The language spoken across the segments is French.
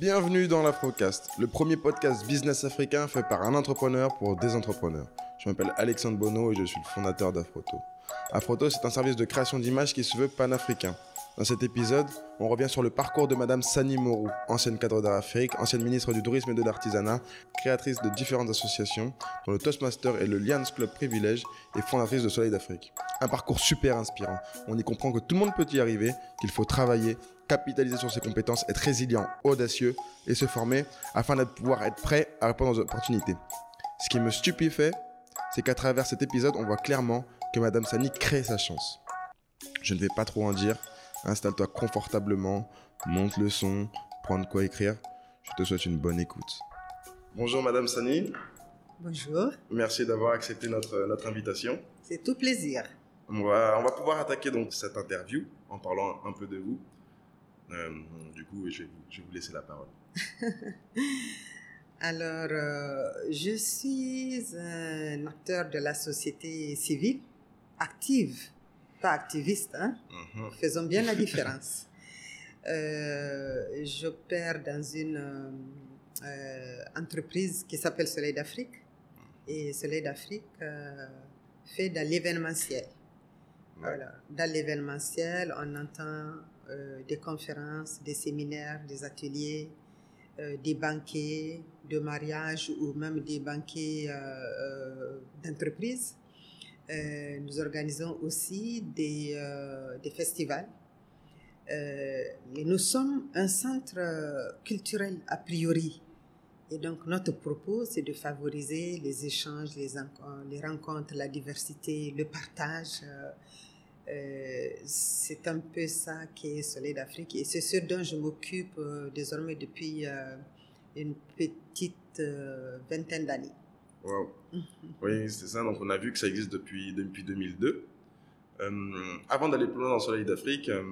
Bienvenue dans l'Afrocast, le premier podcast business africain fait par un entrepreneur pour des entrepreneurs. Je m'appelle Alexandre Bono et je suis le fondateur d'Afroto. Afroto, c'est un service de création d'images qui se veut panafricain. Dans cet épisode, on revient sur le parcours de Madame Sani Morou, ancienne cadre d'Afrique, ancienne ministre du Tourisme et de l'Artisanat, créatrice de différentes associations, dont le Toastmaster et le Lions Club Privilège, et fondatrice de Soleil d'Afrique. Un parcours super inspirant. On y comprend que tout le monde peut y arriver, qu'il faut travailler, capitaliser sur ses compétences, être résilient, audacieux et se former afin de pouvoir être prêt à répondre aux opportunités. Ce qui me stupéfait, c'est qu'à travers cet épisode, on voit clairement que Madame Sani crée sa chance. Je ne vais pas trop en dire, Installe-toi confortablement, monte le son, prends de quoi écrire. Je te souhaite une bonne écoute. Bonjour Madame Sani. Bonjour. Merci d'avoir accepté notre, notre invitation. C'est tout plaisir. On va, on va pouvoir attaquer donc cette interview en parlant un peu de vous. Euh, du coup, je vais, je vais vous laisser la parole. Alors, euh, je suis un acteur de la société civile active pas activiste, hein? Mhm. faisons bien la différence. euh, J'opère dans une euh, entreprise qui s'appelle Soleil d'Afrique. Et Soleil d'Afrique euh, fait de l'événementiel. Voilà. Dans l'événementiel, on entend euh, des conférences, des séminaires, des ateliers, euh, des banquets de mariage ou même des banquets euh, d'entreprise. Euh, nous organisons aussi des, euh, festivals. Euh, nous sommes un centre culturel a priori. Et donc notre propos, c'est de favoriser les échanges, les, rencontres, la diversité, le partage. Euh, c'est un peu ça qui est Soleil d'Afrique et c'est ce dont je m'occupe désormais depuis une petite vingtaine d'années. Wow. oui, c'est ça. Donc, on a vu que ça existe depuis, depuis 2002. Euh, avant d'aller plus loin dans Soleil d'Afrique, euh,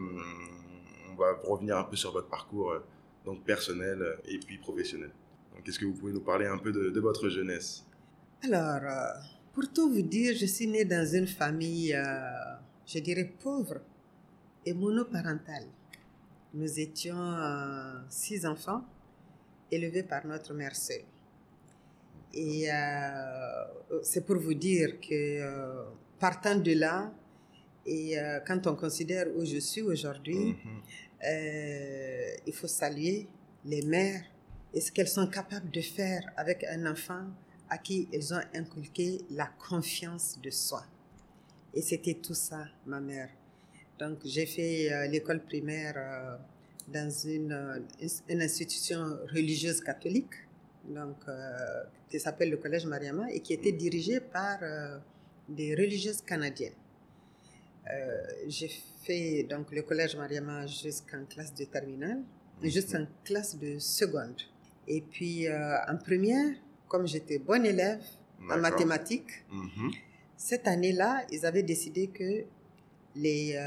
on va revenir un peu sur votre parcours euh, donc personnel euh, et puis professionnel. Donc, est-ce que vous pouvez nous parler un peu de, de votre jeunesse? Alors, pour tout vous dire, je suis née dans une famille, je dirais, pauvre et monoparentale. Nous étions six enfants élevés par notre mère seule. Et euh, c'est pour vous dire que euh, partant de là, et euh, quand on considère où je suis aujourd'hui, mhm. euh, il faut saluer les mères et ce qu'elles sont capables de faire avec un enfant à qui elles ont inculqué la confiance de soi. Et c'était tout ça, ma mère. Donc j'ai fait euh, l'école primaire euh, dans une, une institution religieuse catholique donc, euh, qui s'appelle le Collège Mariama et qui était dirigé par euh, des religieuses canadiennes. Euh, j'ai fait donc le Collège Mariama jusqu'en classe de terminale, mhm. jusqu'en classe de seconde. Et puis en première, comme j'étais bonne élève en mathématiques, mhm. cette année-là, ils avaient décidé que les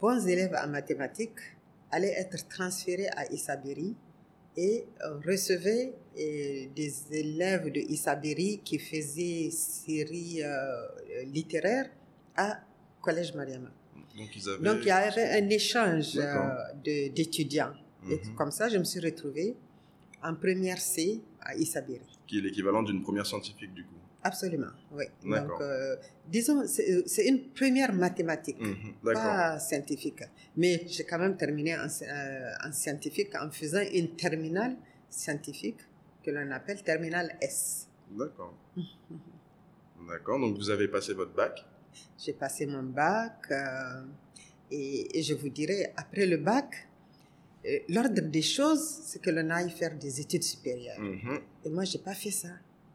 bons élèves en mathématiques allaient être transférés à Isabiri et euh, recevait euh, des élèves de Isabiri qui faisaient série euh, littéraire à Collège Mariama. Donc, ils avaient... Donc il y avait un échange euh, d'étudiants. Mhm. comme ça, je me suis retrouvée en première C à Isabiri. Qui est l'équivalent d'une première scientifique du coup. Absolument, oui. Donc, euh, disons, euh, c'est une première mathématique, mhm, pas scientifique. Mais j'ai quand même terminé en, euh, en, scientifique en faisant une terminale scientifique que l'on appelle terminale S. D'accord. D'accord, donc vous avez passé votre bac? J'ai passé mon bac euh, et, et, je vous dirais, après le bac, l'ordre des choses, c'est que l'on aille faire des études supérieures. Mhm. Et moi, j'ai pas fait ça.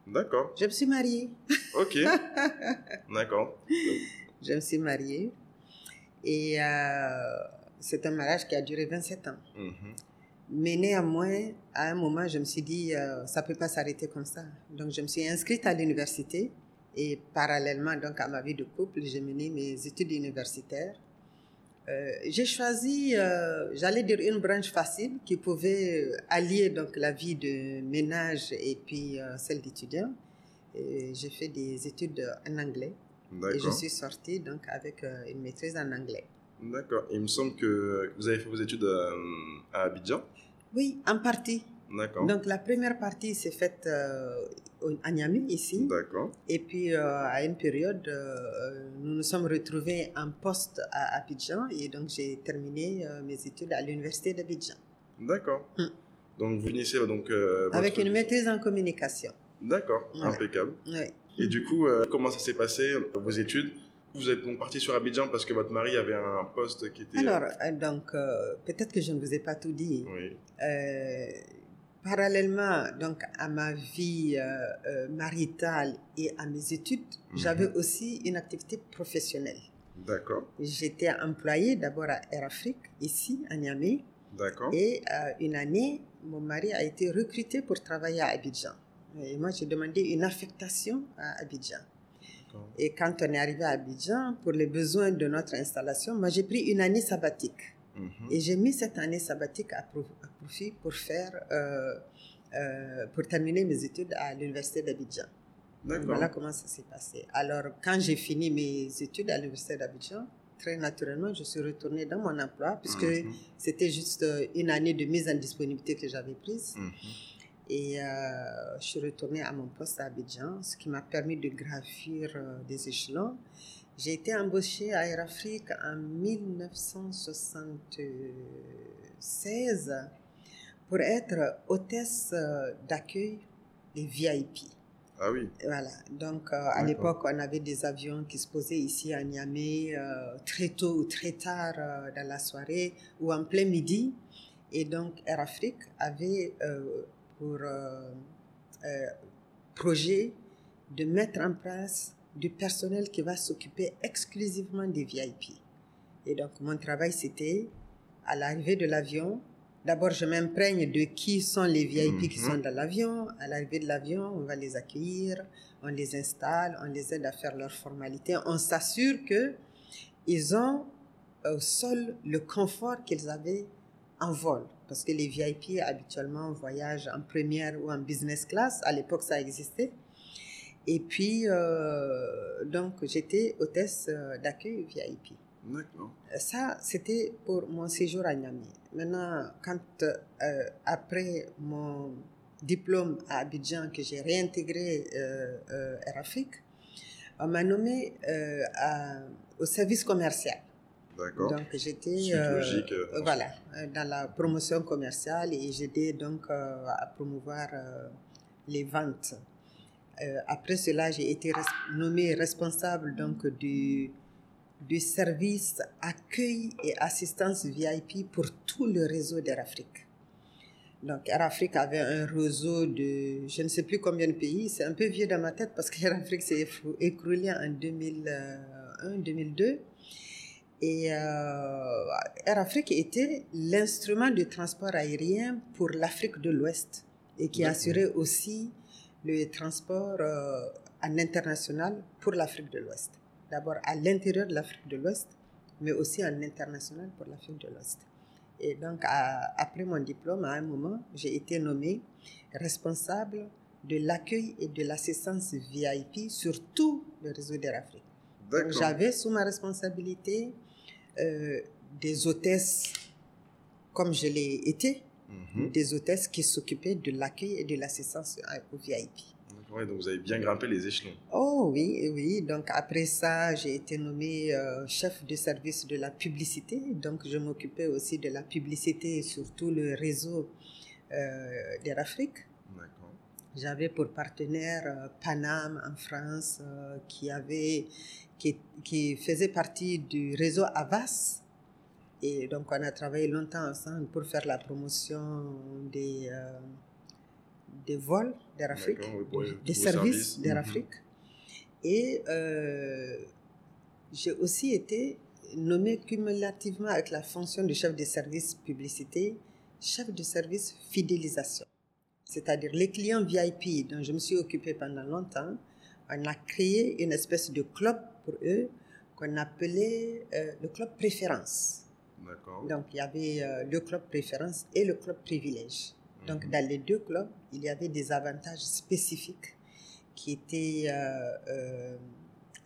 D'accord. Je me suis mariée. Ok. D'accord. Je me suis mariée. Et euh, c'est un mariage qui a duré 27 ans. Mm -hmm. Mais néanmoins, à un moment, je me suis dit, euh, ça peut pas s'arrêter comme ça. Donc, je me suis inscrite à l'université. Et parallèlement, donc, à ma vie de couple, j'ai mené mes études universitaires. Euh, j'ai choisi, euh, j'allais dire une branche facile qui pouvait allier donc la vie de ménage et puis euh, celle d'étudiant. J'ai fait des études en anglais et je suis sortie donc avec euh, une maîtrise en anglais. D'accord. Il me semble que vous avez fait vos études à, Abidjan? Oui, en partie. D'accord. Donc la première partie s'est faite euh, à Niamey, ici. D'accord. Et puis euh, à une période, euh, nous nous sommes retrouvés en poste à Abidjan. Et donc j'ai terminé euh, mes études à l'université d'Abidjan. D'accord. Hmm. Donc vous finissez donc euh, votre- Avec une maîtrise en communication. D'accord, Ouais. impeccable. Oui. Et du coup, euh, comment ça s'est passé euh, vos études? Vous êtes donc parti sur Abidjan parce que votre mari avait un poste qui était. Alors, euh, donc, euh, peut-être que je ne vous ai pas tout dit. Oui. Parallèlement donc à ma vie euh, euh, maritale et à mes études, Mhm. j'avais aussi une activité professionnelle. D'accord. J'étais employée d'abord à Air Afrique, ici, à Niamey, D'accord. et euh, une année, mon mari a été recruté pour travailler à Abidjan. Et moi, j'ai demandé une affectation à Abidjan. Et quand on est arrivé à Abidjan, pour les besoins de notre installation, moi, j'ai pris une année sabbatique. Mhm. Et j'ai mis cette année sabbatique à, pro- à profit pour faire, euh, euh, pour terminer mes études à l'université d'Abidjan. Voilà comment ça s'est passé. Alors, quand j'ai fini mes études à l'université d'Abidjan, très naturellement, je suis retournée dans mon emploi puisque Mhm. c'était juste euh, une année de mise en disponibilité que j'avais prise. Mhm. Et euh, je suis retournée à mon poste à Abidjan, ce qui m'a permis de gravir des échelons. J'ai été embauchée à Air Afrique en 1976 pour être hôtesse euh, d'accueil des VIP. Ah oui. Voilà. Donc, euh, à l'époque, on avait des avions qui se posaient ici à Niamey euh, très tôt ou très tard euh, dans la soirée ou en plein midi. Et donc, Air Afrique avait pour projet de mettre en place du personnel qui va s'occuper exclusivement des VIP. Et donc, mon travail, c'était à l'arrivée de l'avion. D'abord, je m'imprègne de qui sont les VIP qui Mhm. sont dans l'avion. À l'arrivée de l'avion, on va les accueillir, on les installe, on les aide à faire leurs formalités. On s'assure que ils ont au sol le confort qu'ils avaient en vol. Parce que les VIP, habituellement, voyagent en première ou en business class. À l'époque, ça existait. Et puis, euh, donc, j'étais hôtesse euh, d'accueil VIP. D'accord. Ça, c'était pour mon séjour à Niamey. Maintenant, quand, euh, après mon diplôme à Abidjan, que j'ai réintégré euh, Air Afrique, on m'a nommé à- au service commercial. D'accord. Donc, j'étais voilà, dans la promotion commerciale et j'aidais donc à promouvoir les ventes. Euh, après cela, j'ai été res- nommée responsable donc du, du service accueil et assistance VIP pour tout le réseau d'Air Afrique. Donc, Air Afrique avait un réseau de je ne sais plus combien de pays. C'est un peu vieux dans ma tête parce qu'Air Afrique s'est écrou- écroulé en 2001-2002. Et euh, Air Afrique était l'instrument de transport aérien pour l'Afrique de l'Ouest et qui assurait aussi le transport euh, en international pour l'Afrique de l'Ouest. D'abord à l'intérieur de l'Afrique de l'Ouest, mais aussi en international pour l'Afrique de l'Ouest. Et donc, à- après mon diplôme, à un moment, j'ai été nommée responsable de l'accueil et de l'assistance VIP sur tout le réseau d'Air Afrique. Donc. J'avais sous ma responsabilité euh, des hôtesses, comme je l'ai été, Mhm. des hôtesses qui s'occupaient de l'accueil et de l'assistance aux VIP. Ouais, donc vous avez bien grimpé les échelons. Oh oui, oui. Donc après ça, j'ai été nommée euh, chef de service de la publicité. Donc je m'occupais aussi de la publicité sur tout le réseau euh, d'Air Afrique. D'accord. J'avais pour partenaire euh, Panam en France euh, qui, avait, qui, qui faisait partie du réseau Avas. Et donc on a travaillé longtemps ensemble pour faire la promotion des, euh, des vols d'Air Afrique, oui, des services. d'Air Mhm. Afrique. Et euh, j'ai aussi été nommée cumulativement avec la fonction de chef de service publicité, chef de service fidélisation. C'est-à-dire les clients VIP dont je me suis occupée pendant longtemps, on a créé une espèce de club pour eux qu'on appelait euh, le club préférence. Donc il y avait euh, le club préférence et le club privilège. Donc Mhm. dans les deux clubs, il y avait des avantages spécifiques qui étaient euh, euh,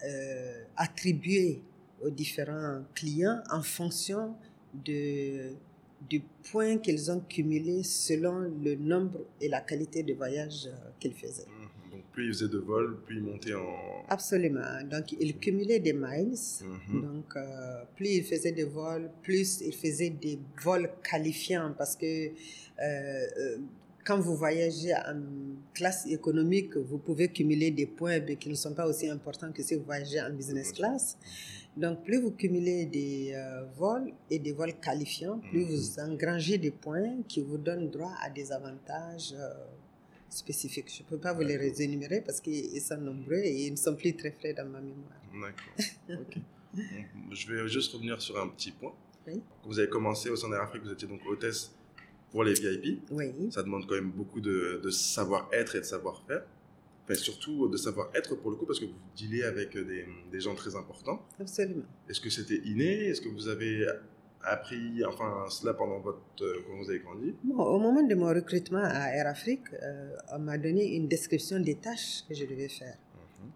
euh, attribués aux différents clients en fonction de du point qu'ils ont cumulé selon le nombre et la qualité de voyage euh, qu'ils faisaient. Mhm. Plus ils faisaient de vols, plus ils montaient en... Absolument. Donc ils cumulaient des miles. Mhm. Donc euh, plus ils faisaient des vols, plus ils faisaient des vols qualifiants parce que euh, euh, quand vous voyagez en classe économique, vous pouvez cumuler des points mais qui ne sont pas aussi importants que si vous voyagez en business class. Donc, plus vous cumulez des euh, vols et des vols qualifiants, plus vous engrangez des points qui vous donnent droit à des avantages spécifiques. Je ne peux pas vous les énumérer parce qu'ils sont nombreux et ils ne sont plus très frais dans ma mémoire. D'accord. Ok. Bon, Je vais juste revenir sur un petit point. Oui. Vous avez commencé au sein d'Air Afrique, vous étiez donc hôtesse pour les VIP. Oui, Ça demande quand même beaucoup de, de savoir-être et de savoir-faire. Enfin, surtout de savoir-être pour le coup, parce que vous dealez avec des, des gens très importants. absolument. Est-ce que c'était inné? Est-ce que vous avez appris enfin, cela pendant votre, euh, quand vous avez grandi Bon, au moment de mon recrutement à Air Afrique, euh, on m'a donné une description des tâches que je devais faire.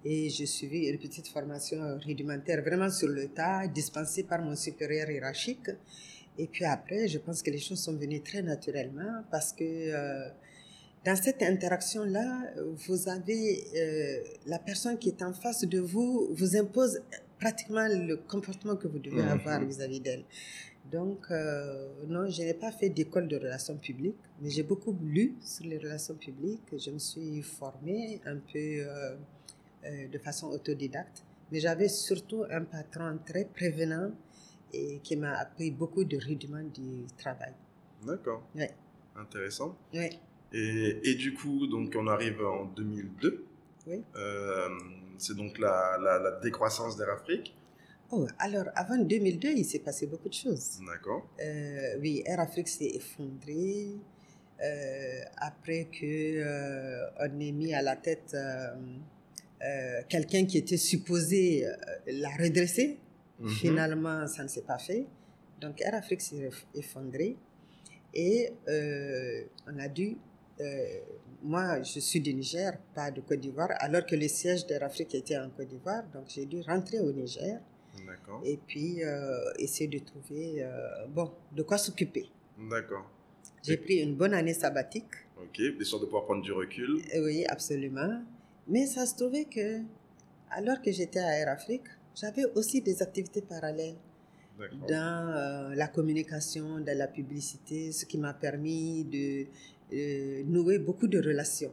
Et j'ai suivi une petite formation rudimentaire, vraiment sur le tas, dispensée par mon supérieur hiérarchique. Et puis après, je pense que les choses sont venues très naturellement parce que euh, dans cette interaction-là, vous avez euh, la personne qui est en face de vous vous impose pratiquement le comportement que vous devez Mhm. avoir vis-à-vis d'elle. Donc, euh, non, je n'ai pas fait d'école de relations publiques, mais j'ai beaucoup lu sur les relations publiques. Je me suis formée un peu euh, euh, de façon autodidacte, mais j'avais surtout un patron très prévenant et qui m'a appris beaucoup de rudiments du travail. D'accord. Ouais. Intéressant. Oui, Et, et du coup, donc on arrive en 2002. oui. C'est donc la, la, la décroissance d'Air Afrique. Oh, alors, avant 2002, il s'est passé beaucoup de choses. D'accord. Euh, oui, Air Afrique s'est effondré euh, après que euh, on ait mis à la tête euh, quelqu'un qui était supposé la redresser. Mhm. Finalement, ça ne s'est pas fait. Donc, Air Afrique s'est eff- effondré et on a dû. euh, moi, je suis du Niger, pas de Côte d'Ivoire, alors que le siège d'Air Afrique était en Côte d'Ivoire. Donc, j'ai dû rentrer au Niger. Et puis euh, essayer de trouver euh, bon de quoi s'occuper. D'accord. J'ai pris une bonne année sabbatique, Ok, histoire de pouvoir prendre du recul. Euh, oui absolument, mais ça se trouvait que alors que j'étais à Air Afrique, j'avais aussi des activités parallèles dans euh, la communication, dans la publicité, ce qui m'a permis de euh, nouer beaucoup de relations.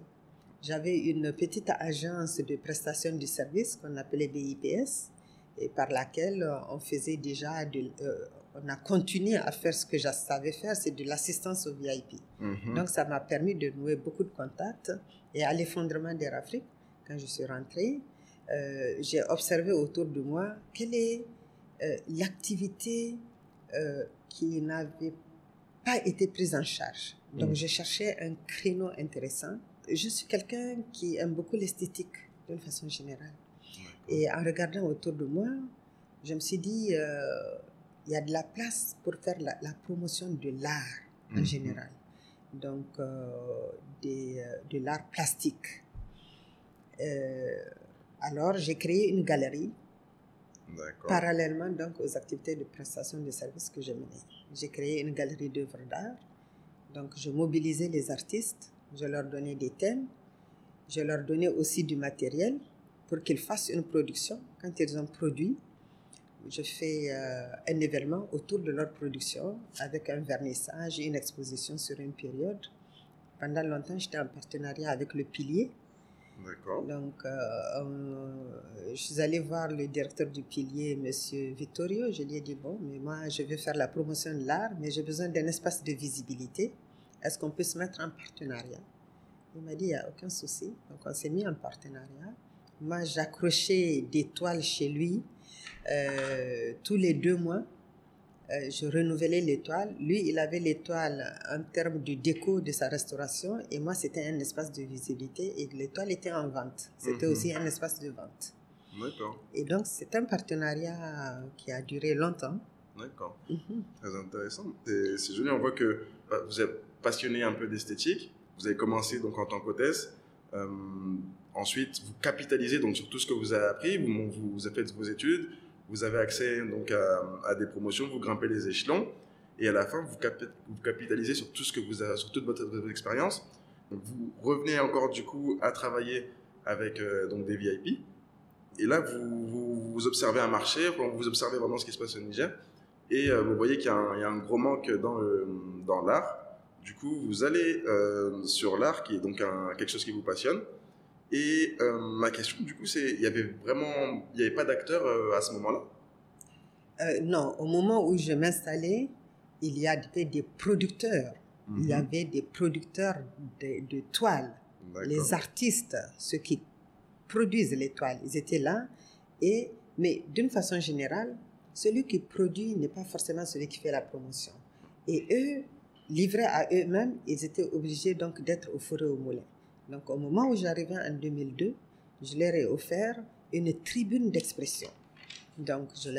J'avais une petite agence de prestation du service qu'on appelait BIPS et par laquelle euh, on faisait déjà de, euh, on a continué à faire ce que je savais faire, c'est de l'assistance au VIP. Mhm. Donc ça m'a permis de nouer beaucoup de contacts et à l'effondrement d'Air Afrique, quand je suis rentrée, euh, j'ai observé autour de moi quelle est euh, l'activité euh, qui n'avait pas été prise en charge. Donc Mhm. je cherchais un créneau intéressant. Je suis quelqu'un qui aime beaucoup l'esthétique d'une façon générale. Et en regardant autour de moi, je me suis dit, euh, il y a de la place pour faire la, la promotion de l'art en Mhm. général. Donc, euh, des, euh, de l'art plastique. Euh, alors, j'ai créé une galerie parallèlement donc aux activités de prestation de services que je menais. J'ai créé une galerie d'œuvres d'art. Donc, je mobilisais les artistes, je leur donnais des thèmes, je leur donnais aussi du matériel pour qu'ils fassent une production. Quand ils ont produit, je fais euh, un événement autour de leur production avec un vernissage et une exposition sur une période. Pendant longtemps, j'étais en partenariat avec le Pilier, D'accord. donc, euh, on- je suis allée voir le directeur du pilier, Monsieur Vittorio. Je lui ai dit, bon, mais moi, je veux faire la promotion de l'art, mais j'ai besoin d'un espace de visibilité. Est-ce qu'on peut se mettre en partenariat? Il m'a dit, il n'y a aucun souci. Donc, on s'est mis en partenariat. Moi, j'accrochais des toiles chez lui euh, tous les deux mois. Euh, je renouvelais l'étoile. Lui, il avait l'étoile en termes de déco de sa restauration et moi, c'était un espace de visibilité et l'étoile était en vente. C'était Mhm. aussi un espace de vente. D'accord. Et donc, c'est un partenariat qui a duré longtemps. D'accord. Mhm. Très intéressant. C'est joli, on voit que euh, vous êtes passionné un peu d'esthétique. Vous avez commencé donc en tant qu'hôtesse. Euh, ensuite, vous capitalisez donc sur tout ce que vous avez appris. Vous, vous, avez fait vos études. Vous avez accès donc à, des promotions. Vous grimpez les échelons. et à la fin, vous, capitalisez sur tout ce que vous avez, sur toute votre, expérience. vous revenez encore du coup à travailler avec euh, donc des VIP. Et là, vous, observez un marché, vous observez vraiment ce qui se passe au Niger, et euh, vous voyez qu'il y, a un gros manque dans, l'art. Du coup, vous allez euh, sur l'art, qui est donc quelque chose qui vous passionne. Et ma question, du coup, c'est, il y avait vraiment, il n'y avait pas d'acteur à ce moment-là? Non, au moment où je m'installais, il y avait des producteurs. Il y mhm. avait des producteurs de, de toiles. Les artistes, ceux qui produisent les toiles, ils étaient là. Et, mais d'une façon générale, celui qui produit n'est pas forcément celui qui fait la promotion. Et eux, livrés à eux-mêmes, ils étaient obligés donc d'être au four et au moulin. Donc au moment où j'arrivais en 2002, je leur ai offert une tribune d'expression. Donc je,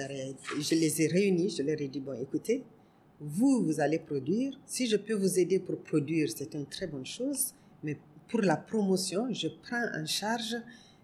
les ai réunis, je leur ai dit, bon écoutez, vous, vous allez produire. Si je peux vous aider pour produire, c'est une très bonne chose. Mais pour la promotion, je prends en charge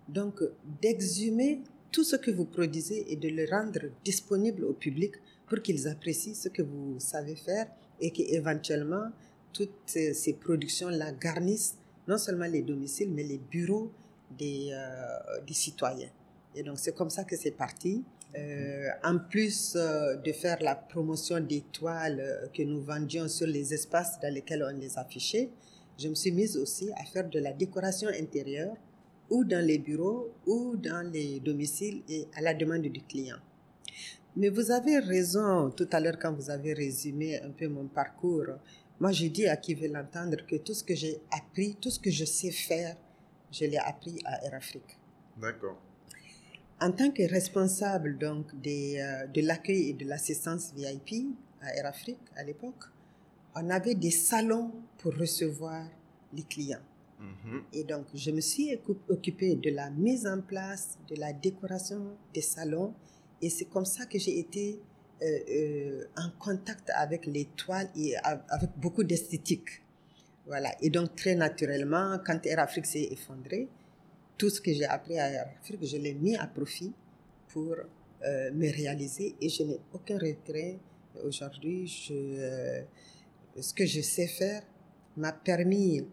donc d'exhumer tout ce que vous produisez et de le rendre disponible au public pour qu'ils apprécient ce que vous savez faire et qu'éventuellement toutes ces productions-là garnissent non seulement les domiciles, mais les bureaux des, euh, des citoyens. Et donc c'est comme ça que c'est parti. Euh, en plus euh, de faire la promotion des toiles que nous vendions sur les espaces dans lesquels on les affichait, je me suis mise aussi à faire de la décoration intérieure ou dans les bureaux ou dans les domiciles et à la demande du client. Mais vous avez raison tout à l'heure quand vous avez résumé un peu mon parcours. Moi, je dis à qui veut l'entendre que tout ce que j'ai appris, tout ce que je sais faire, je l'ai appris à Air Afrique. D'accord. En tant que responsable donc des, euh, de l'accueil et de l'assistance VIP à Air Afrique à l'époque, on avait des salons pour recevoir les clients. Mm-hmm. Et donc, je me suis occupée de la mise en place, de la décoration des salons. Et c'est comme ça que j'ai été en contact avec les toiles et avec beaucoup d'esthétique. Voilà. Et donc, très naturellement, quand Air Afrique s'est effondré, tout ce que j'ai appris à Afrique, je l'ai mis à profit pour euh, me réaliser et je n'ai aucun regret. Aujourd'hui, euh, ce que je sais faire m'a permis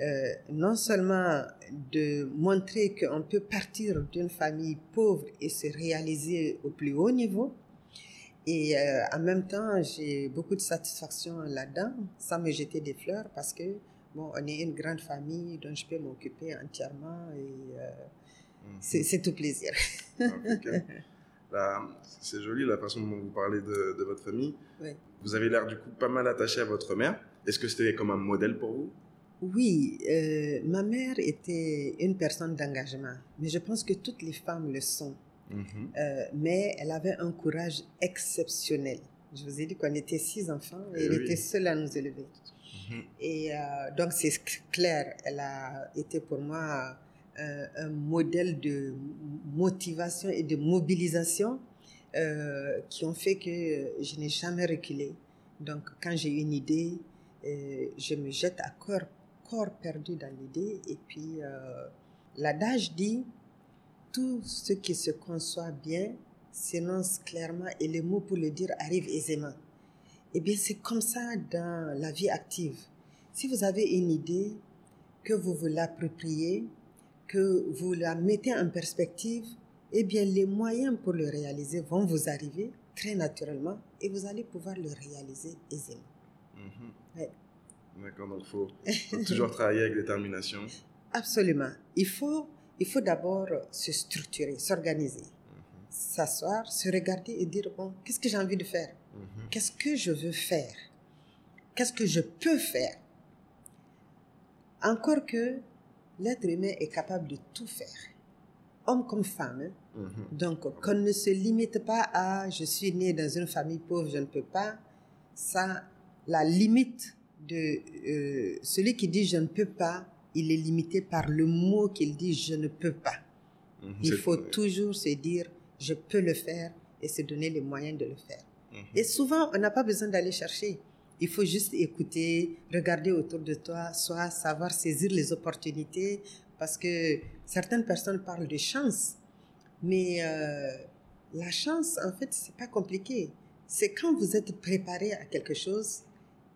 euh, non seulement de montrer qu'on peut partir d'une famille pauvre et se réaliser au plus haut niveau, et en même temps, j'ai beaucoup de satisfaction là-dedans, sans me jeter des fleurs, parce que bon, on est une grande famille dont je peux m'occuper entièrement et euh, mhm. c'est tout plaisir. Ah, c'est joli la façon dont vous parlez de, de votre famille. Vous avez l'air du coup pas mal attaché à votre mère. Est-ce que c'était comme un modèle pour vous? Oui, euh, ma mère était une personne d'engagement, mais je pense que toutes les femmes le sont. Mhm. Euh, mais elle avait un courage exceptionnel. Je vous ai dit qu'on était six enfants et, eh elle était seule à nous élever. Mhm. Et euh, donc, c'est clair, elle a été pour moi euh, un modèle de motivation et de mobilisation qui ont fait que je n'ai jamais reculé. Donc, quand j'ai une idée, je me jette à corps, corps perdu dans l'idée. Et puis, l'adage dit tout ce qui se conçoit bien s'énonce clairement et les mots pour le dire arrivent aisément. Eh bien, c'est comme ça dans la vie active. Si vous avez une idée, que vous vous l'appropriez, que vous la mettez en perspective, eh bien, les moyens pour le réaliser vont vous arriver très naturellement et vous allez pouvoir le réaliser aisément. Mhm. D'accord, donc il faut, toujours travailler avec détermination. Absolument. Il faut, il faut d'abord se structurer, s'organiser, s'asseoir, se regarder et dire, bon, qu'est-ce que j'ai envie de faire? Mhm. Qu'est-ce que je veux faire? Qu'est-ce que je peux faire? Encore que l'être humain est capable de tout faire, homme comme femme. Hein. Mhm. Donc, qu'on ne se limite pas à je suis né dans une famille pauvre, je ne peux pas. Ça, la limite de euh, celui qui dit je ne peux pas, il est limité par le mot qu'il dit je ne peux pas. Mhm. Il faut toujours se dire je peux le faire et se donner les moyens de le faire. Mhm. Et souvent, on n'a pas besoin d'aller chercher. Il faut juste écouter, regarder autour de toi, soit savoir saisir les opportunités, parce que certaines personnes parlent de chance, mais euh, la chance, en fait, c'est pas compliqué. c'est quand vous êtes préparé à quelque chose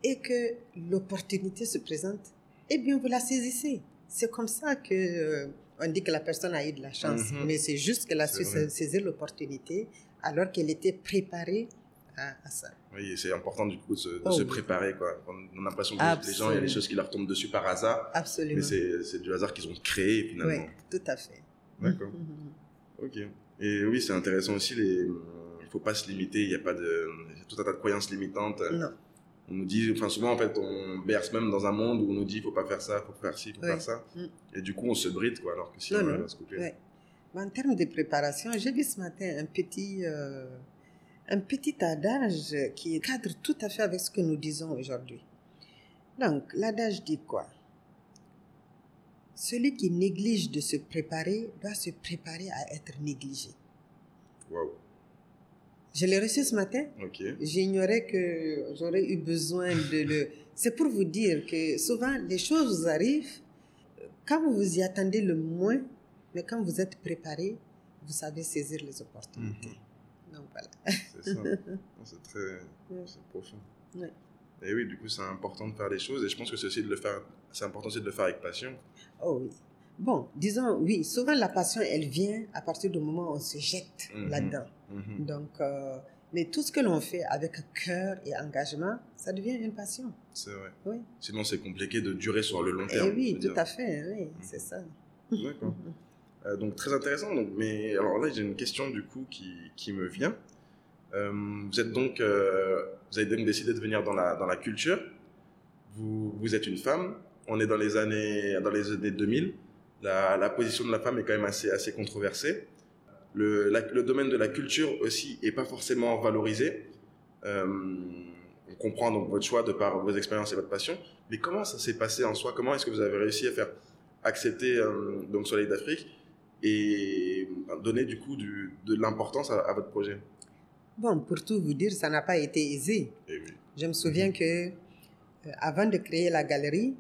et que l'opportunité se présente, eh bien, vous la saisissez. C'est comme ça que euh, on dit que la personne a eu de la chance, Mhm. mais c'est juste qu'elle a su vrai. saisir l'opportunité alors qu'elle était préparée à, à ça. Oui, c'est important du coup de se, de Oh, se oui. préparer. Quoi. On a l'impression que les gens, il y a des choses qui leur tombent dessus par hasard, Absolument. mais c'est du hasard qu'ils ont créé Oui, finalement. tout à fait. D'accord. Mhm. Ok. Et oui, c'est intéressant aussi. Les... Il faut pas se limiter. Il y a pas de il y a tout un tas de croyances limitantes. Non. On nous dit, enfin souvent en fait, on berce même dans un monde où on nous dit, faut pas faire ça, faut faire ci, faut Oui. faire ça. Mm. Et du coup, on se bride quoi, alors que si Non, on à se couper. Ouais. Mais En termes de préparation, j'ai vu ce matin un petit, euh, un petit adage qui cadre tout à fait avec ce que nous disons aujourd'hui. Donc, l'adage dit quoi? Celui qui néglige de se préparer doit se préparer à être négligé. Waouh. Je l'ai reçu ce matin. J'ignorais que j'aurais eu besoin de le... C'est pour vous dire que souvent, les choses vous arrivent quand vous vous y attendez le moins, mais quand vous êtes préparé, vous savez saisir les opportunités. Donc voilà. C'est ça. C'est très, Ouais. profond. Ouais. Et oui, du coup, c'est important de faire les choses. Et je pense que c'est aussi de le faire. C'est important aussi de le faire avec passion. Oh oui. Bon, disons, oui, souvent la passion, elle vient à partir du moment où on se jette Mhm. là-dedans. Mhm. Donc, euh, mais tout ce que l'on fait avec cœur et engagement, ça devient une passion. C'est vrai. Oui. Sinon, c'est compliqué de durer sur le long Et terme. Eh oui, tout dire. à fait, oui, c'est ça. D'accord. Euh, donc très intéressant. Donc, mais alors là, j'ai une question du coup qui, qui me vient. Euh, vous êtes donc, vous avez donc décidé de venir dans la, dans la culture. Vous, vous êtes une femme. On est dans les années, dans les années 2000. La, la position de la femme est quand même assez, assez controversée. Le, la- le domaine de la culture aussi est pas forcément valorisé. Euh, on comprend donc votre choix de par vos expériences et votre passion. Mais comment ça s'est passé en soi? Comment est-ce que vous avez réussi à faire accepter euh, donc Soleil d'Afrique et donner du coup du, de l'importance à, à votre projet? Bon, pour tout vous dire, ça n'a pas été aisé. Et oui. Je me souviens que euh, avant de créer la galerie,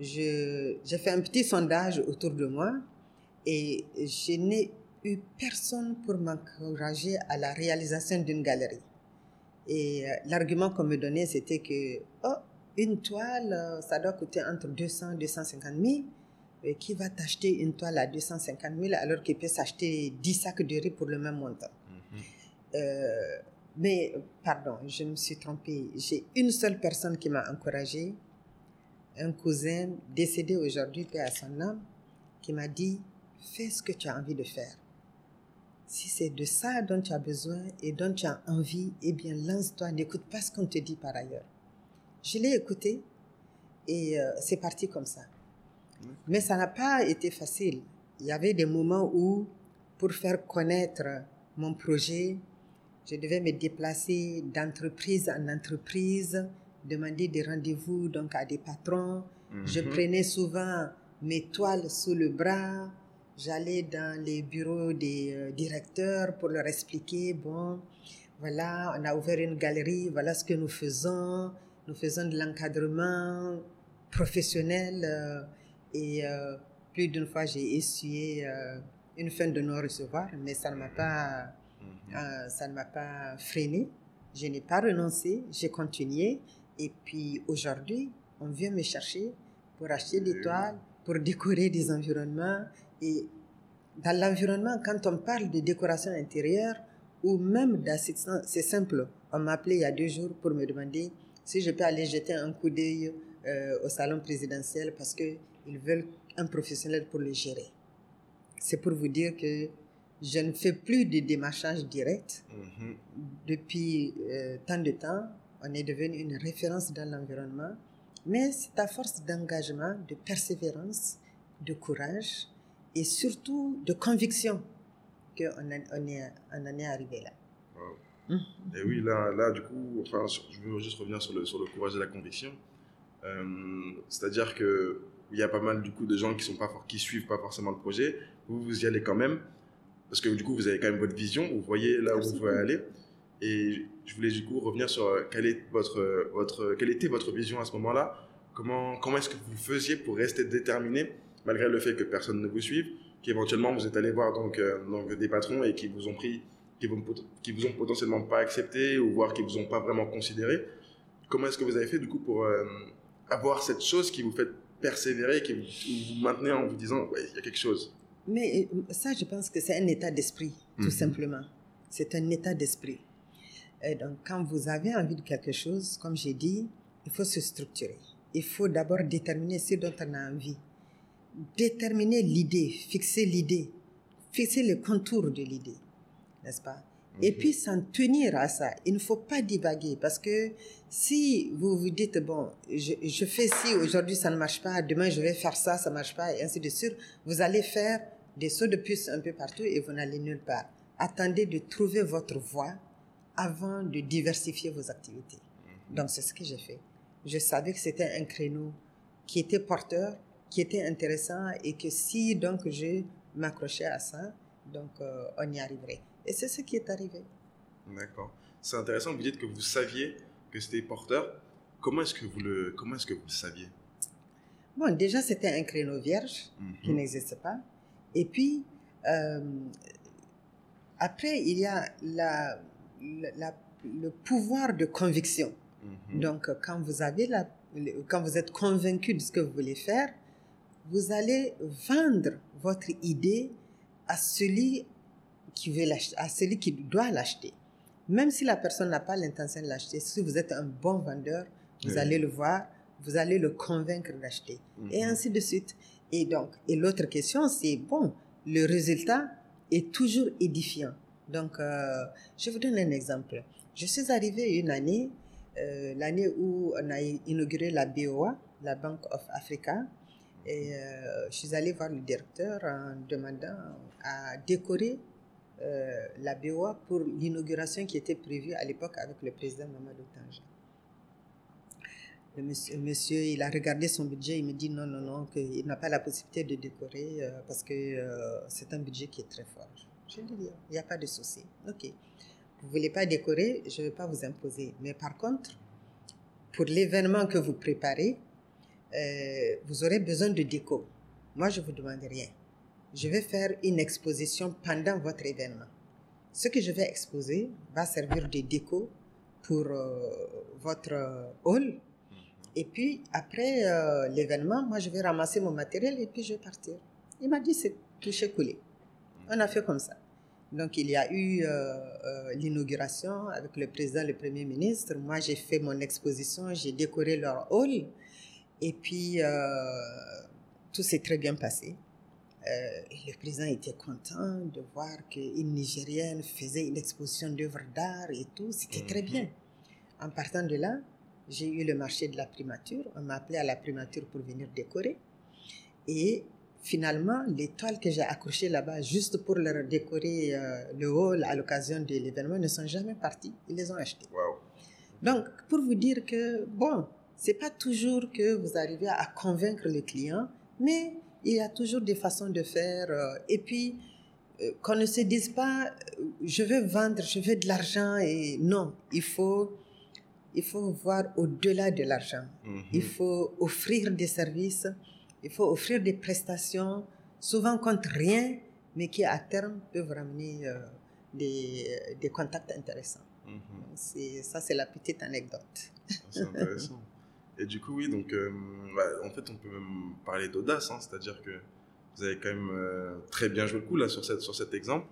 j'ai fait un petit sondage autour de moi et je n'ai eu personne pour m'encourager à la réalisation d'une galerie. Et euh, l'argument qu'on me donnait, c'était que oh, une toile, euh, ça doit coûter entre 200 et 250 000. Et qui va t'acheter une toile à 250 000 alors qu'il peut s'acheter 10 sacs de riz pour le même montant? Mhm. euh, mais, pardon, je me suis trompée. J'ai une seule personne qui m'a encouragée, un cousin décédé aujourd'hui, paix à son âme, qui m'a dit Fais ce que tu as envie de faire. Si c'est de ça dont tu as besoin et dont tu as envie, eh bien, lance-toi, n'écoute pas ce qu'on te dit par ailleurs. Je l'ai écouté et euh, c'est parti comme ça. Mais ça n'a pas été facile. Il y avait des moments où, pour faire connaître mon projet, je devais me déplacer d'entreprise en entreprise, demander des rendez-vous donc à des patrons. Je Mhm. prenais souvent mes toiles sous le bras. J'allais dans les bureaux des euh, directeurs pour leur expliquer, bon, voilà, on a ouvert une galerie, voilà ce que nous faisons. Nous faisons de l'encadrement professionnel euh, et euh, plus d'une fois j'ai essuyé une fin de non-recevoir, mais ça ne m'a pas, Mhm. ça ne m'a pas freiné. Je n'ai pas renoncé, j'ai continué. Et puis aujourd'hui, on vient me chercher pour acheter des toiles, pour décorer des environnements. Et dans l'environnement, quand on parle de décoration intérieure ou même d'assistance, c'est simple. On m'a appelé il y a deux jours pour me demander si je peux aller jeter un coup d'œil euh, au salon présidentiel parce qu'ils veulent un professionnel pour le gérer. C'est pour vous dire que je ne fais plus de démarchage direct. Mhm. Depuis euh, tant de temps, on est devenu une référence dans l'environnement, mais c'est à force d'engagement, de persévérance, de courage et surtout de conviction qu'on en, on est, on en est arrivé là. Wow. Et oui, là, là, du coup, enfin, je veux juste revenir sur le, sur le courage et la conviction. Euh, C'est-à-dire que il y a pas mal du coup de gens qui sont pas qui suivent pas forcément le projet. Vous, vous y allez quand même parce que du coup, vous avez quand même votre vision. Vous voyez là où vous voulez aller. Et je voulais du coup revenir sur euh, quelle est votre euh, votre quelle était votre vision à ce moment-là? Comment comment est-ce que vous faisiez pour rester déterminé malgré le fait que personne ne vous suive, qu'éventuellement vous êtes allé voir donc euh, donc des patrons et qui vous ont pris qui, vont, qui vous ont potentiellement pas accepté ou voire qui vous ont pas vraiment considéré? Comment est-ce que vous avez fait du coup pour euh, avoir cette chose qui vous fait persévérer, qui vous, vous maintenez en vous disant, ouais, il y a quelque chose? Mais euh, ça, je pense que c'est un état d'esprit, tout Mhm. simplement. C'est un état d'esprit. Et donc, quand vous avez envie de quelque chose, comme j'ai dit, il faut se structurer. Il faut d'abord déterminer ce dont on a envie. Déterminer l'idée, fixer l'idée, fixer les contours de l'idée, n'est-ce pas? Et puis s'en tenir à ça. Il ne faut pas divaguer parce que si vous vous dites, bon, je, je fais ci, aujourd'hui ça ne marche pas, demain je vais faire ça, ça ne marche pas, et ainsi de suite, vous allez faire des sauts de puce un peu partout et vous n'allez nulle part. Attendez de trouver votre voie avant de diversifier vos activités. Donc c'est ce que j'ai fait. Je savais que c'était un créneau qui était porteur, qui était intéressant et que si donc je m'accrochais à ça, donc euh, on y arriverait. Et c'est ce qui est arrivé. D'accord. C'est intéressant, vous dites que vous saviez que c'était porteur. Comment est-ce que vous le, comment est-ce que vous le saviez? Bon, déjà c'était un créneau vierge qui Mhm. n'existe pas. Et puis, euh, après, il y a la, la- le pouvoir de conviction. Mhm. Donc, quand vous avez la, le- quand vous êtes convaincu de ce que vous voulez faire, vous allez vendre votre idée à celui qui veut à celui qui doit l'acheter. Même si la personne n'a pas l'intention de l'acheter, si vous êtes un bon vendeur, vous Oui. allez le voir, vous allez le convaincre d'acheter. Et Mhm. ainsi de suite. Et donc, et l'autre question, c'est bon, le résultat est toujours édifiant. Donc, euh, je vous donne un exemple. Je suis arrivée une année, euh, l'année où on a inauguré la BOA, la Bank of Africa, et euh, je suis allée voir le directeur en demandant à décorer la BOA pour l'inauguration qui était prévue à l'époque avec le président Mamadou Tanja. Le monsieur, monsieur, il a regardé son budget, il me dit non, non, non, qu'il n'a pas la possibilité de décorer parce que c'est un budget qui est très fort. Je lui dit, il n'y a pas de souci. Ok. Vous ne voulez pas décorer, je ne vais pas vous imposer. Mais par contre, pour l'événement que vous préparez, euh, vous aurez besoin de déco. Moi, je ne vous demande rien. Je vais faire une exposition pendant votre événement. Ce que je vais exposer va servir de déco pour euh, votre hall. Et puis, après euh, l'événement, moi, je vais ramasser mon matériel et puis je vais partir. Il m'a dit, c'est touché coulé. On a fait comme ça. Donc, il y a eu euh, euh, l'inauguration avec le président, le premier ministre. Moi, j'ai fait mon exposition, j'ai décoré leur hall. Et puis, euh, tout s'est très bien passé. Euh, le président était content de voir qu'une Nigérienne faisait une exposition d'œuvres d'art et tout. C'était très Mhm. bien. En partant de là, j'ai eu le marché de la primature. On m'a appelé à la primature pour venir décorer. Et finalement, les toiles que j'ai accrochées là-bas, juste pour leur décorer euh, le hall à l'occasion de l'événement, ne sont jamais parties. Ils les ont achetées. Donc, pour vous dire que, bon, c'est pas toujours que vous arrivez à convaincre le client, mais il y a toujours des façons de faire. euh, et puis, euh, qu'on ne se dise pas, je veux vendre, je veux de l'argent. Et non, il faut, il faut voir au-delà de l'argent. Mhm. Il faut offrir des services, il faut offrir des prestations, souvent contre rien, mais qui à terme peuvent ramener euh, des, des contacts intéressants. C'est, ça, c'est la petite anecdote. C'est intéressant. Et du coup, oui, donc, euh, bah, en fait, on peut même parler d'audace, hein, c'est-à-dire que vous avez quand même euh, très bien joué le coup là sur, cette, sur cet exemple.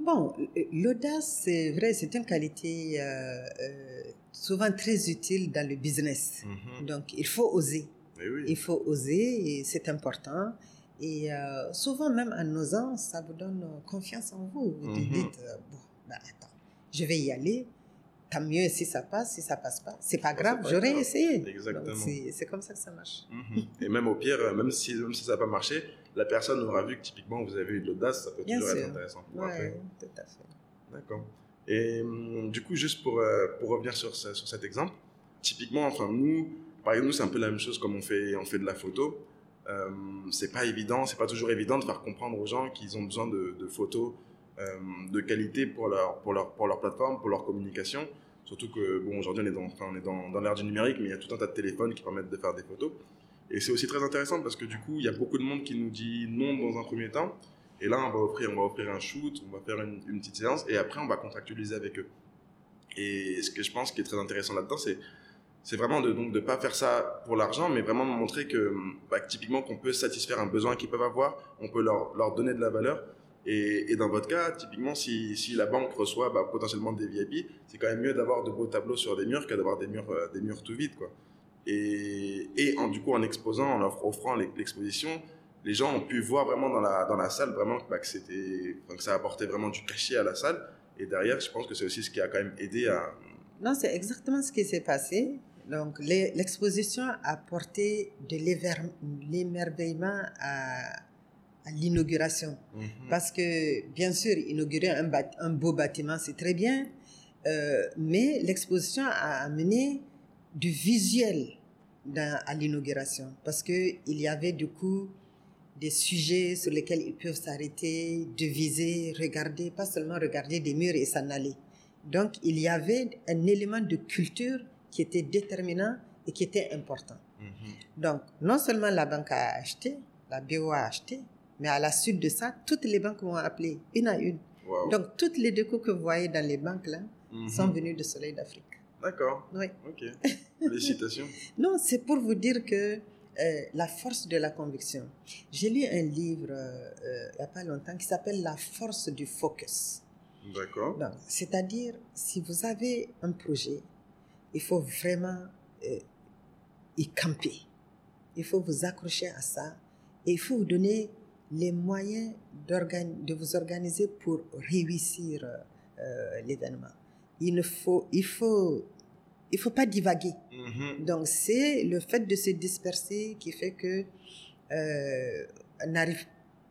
Bon, l'audace, c'est vrai, c'est une qualité euh, euh, souvent très utile dans le business. Mhm. Donc, il faut oser. Oui. Il faut oser et c'est important. Et euh, souvent, même en osant, ça vous donne euh, confiance en vous. Vous vous Mhm. dites, euh, bon, ben, attends, je vais y aller. Tant mieux si ça passe, si ça passe pas. C'est pas grave, j'aurais essayé. Exactement. C'est comme ça que ça marche. Mhm. Et même au pire, même si, même si ça n'a pas marché, la personne aura vu que typiquement vous avez eu de l'audace, ça peut Bien toujours être intéressant. pour Ouais, après. tout à fait. D'accord. Et hum, du coup, juste pour, euh, pour revenir sur, ce- sur cet exemple, typiquement, enfin, nous, par exemple, nous, c'est un peu la même chose comme on fait, on fait de la photo. Euh, c'est pas évident, c'est pas toujours évident de faire comprendre aux gens qu'ils ont besoin de, photos euh, de qualité pour leur, pour, leur, pour leur plateforme, pour leur communication. Surtout que, bon, aujourd'hui, on est dans, on est dans, dans l'ère du numérique, mais il y a tout un tas de téléphones qui permettent de faire des photos. Et c'est aussi très intéressant parce que du coup, il y a beaucoup de monde qui nous dit non dans un premier temps. Et là, on va offrir, on va offrir un shoot, on va faire une petite séance et après, on va contractualiser avec eux. Et ce que je pense qui est très intéressant là-dedans, c'est c'est vraiment de donc de pas faire ça pour l'argent, mais vraiment de montrer que bah, typiquement qu'on peut satisfaire un besoin qu'ils peuvent avoir, on peut leur, leur donner de la valeur. Et, et dans votre cas, typiquement, si, si la banque reçoit bah, potentiellement des VIP, c'est quand même mieux d'avoir de beaux tableaux sur des murs que d'avoir des murs euh, des murs tout vides, quoi. Et, et en, du coup, en exposant, en offrant l'exposition, les gens ont pu voir vraiment dans la dans la salle vraiment bah, que c'était, que ça apportait vraiment du cachet à la salle. Et derrière, je pense que c'est aussi ce qui a quand même aidé à. Non, c'est exactement ce qui s'est passé. Donc, l'exposition a porté de l'émerveillement à, à l'inauguration. Mhm. Parce que, bien sûr, inaugurer un, beau bâtiment, c'est très bien, euh, mais l'exposition a amené du visuel dans- à l'inauguration. Parce qu'il y avait du coup des sujets sur lesquels ils peuvent s'arrêter, deviser, regarder, pas seulement regarder des murs et s'en aller. Donc, il y avait un élément de culture qui était déterminant et qui était important. Mhm. Donc, non seulement la banque a acheté, la BO a acheté, mais à la suite de ça, toutes les banques m'ont appelé, une à une. Wow. Donc, toutes les décos que vous voyez dans les banques là Mhm. sont venues de Soleil d'Afrique. D'accord. Oui. Ok. Félicitations. Non, c'est pour vous dire que euh, la force de la conviction. J'ai lu un livre euh, il n'y a pas longtemps qui s'appelle La force du focus. D'accord. C'est-à-dire, si vous avez un projet, il faut vraiment euh, y camper. Il faut vous accrocher à ça et il faut vous donner les moyens de vous organiser pour réussir euh, l'événement. Il ne faut, il faut, il faut pas divaguer. Mhm. Donc c'est le fait de se disperser qui fait que euh, on n'arrive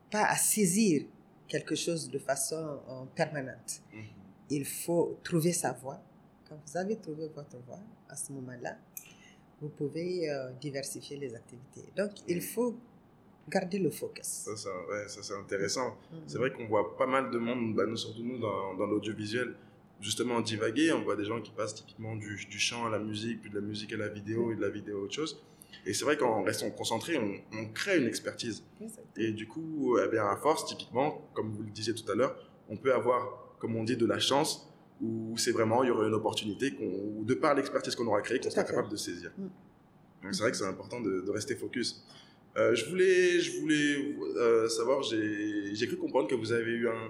pas à saisir quelque chose de façon euh, permanente. Mhm. Il faut trouver sa voie. Quand vous avez trouvé votre voie, à ce moment-là, vous pouvez euh, diversifier les activités. Donc il faut garder le focus. Ça, ouais, c'est intéressant. Mhm. C'est vrai qu'on voit pas mal de monde, bah, nous, surtout nous dans, dans l'audiovisuel, justement divaguer. On voit des gens qui passent typiquement du, du chant à la musique, puis de la musique à la vidéo et de la vidéo à autre chose. Et c'est vrai qu'en restant concentré, on, on crée une expertise. Exactement. Et du coup, eh bien, à force, typiquement, comme vous le disiez tout à l'heure, on peut avoir, comme on dit, de la chance, où c'est vraiment, il y aurait une opportunité, qu'on, de par l'expertise qu'on aura créée, qu'on sera capable de saisir. Mm. Donc c'est vrai que c'est important de, de rester focus. Euh, je voulais, je voulais euh, savoir, j'ai, j'ai cru comprendre que vous avez eu un,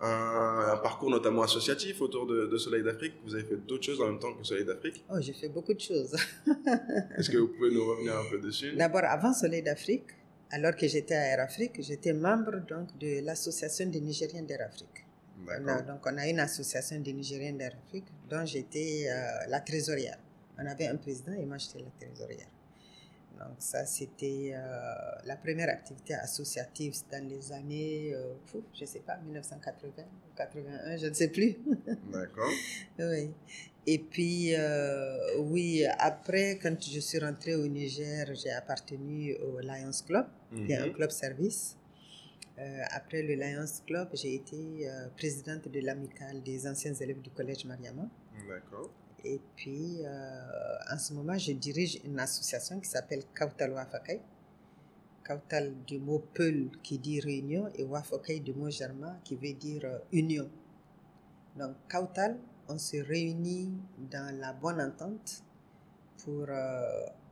un, un parcours notamment associatif autour de, de Soleil d'Afrique. Vous avez fait d'autres choses en même temps que Soleil d'Afrique. Oh, j'ai fait beaucoup de choses. Est-ce que vous pouvez nous revenir un peu dessus? D'abord, avant Soleil d'Afrique, alors que j'étais à Air Afrique, j'étais membre donc de l'association des Nigériens d'Air Afrique. Donc, on a une association des Nigériens d'Air Afrique dont j'étais euh, la trésorière. On avait un président et moi j'étais la trésorière. Donc ça, c'était euh, la première activité associative dans les années, euh, je ne sais pas, 1980, 81, je ne sais plus. D'accord. Oui. Et puis, oui, après, quand je suis rentrée au Niger, j'ai appartenu au Lions Club, qui est un Mhm. club service. Euh, après le Lions Club, j'ai été euh, présidente de l'amicale des anciens élèves du collège Mariama. D'accord. Et puis, euh, en ce moment, je dirige une association qui s'appelle Kautal Wafakai. Kautal du mot Peul qui dit réunion et Wafakai du mot germain qui veut dire union. Donc, Kautal, on se réunit dans la bonne entente pour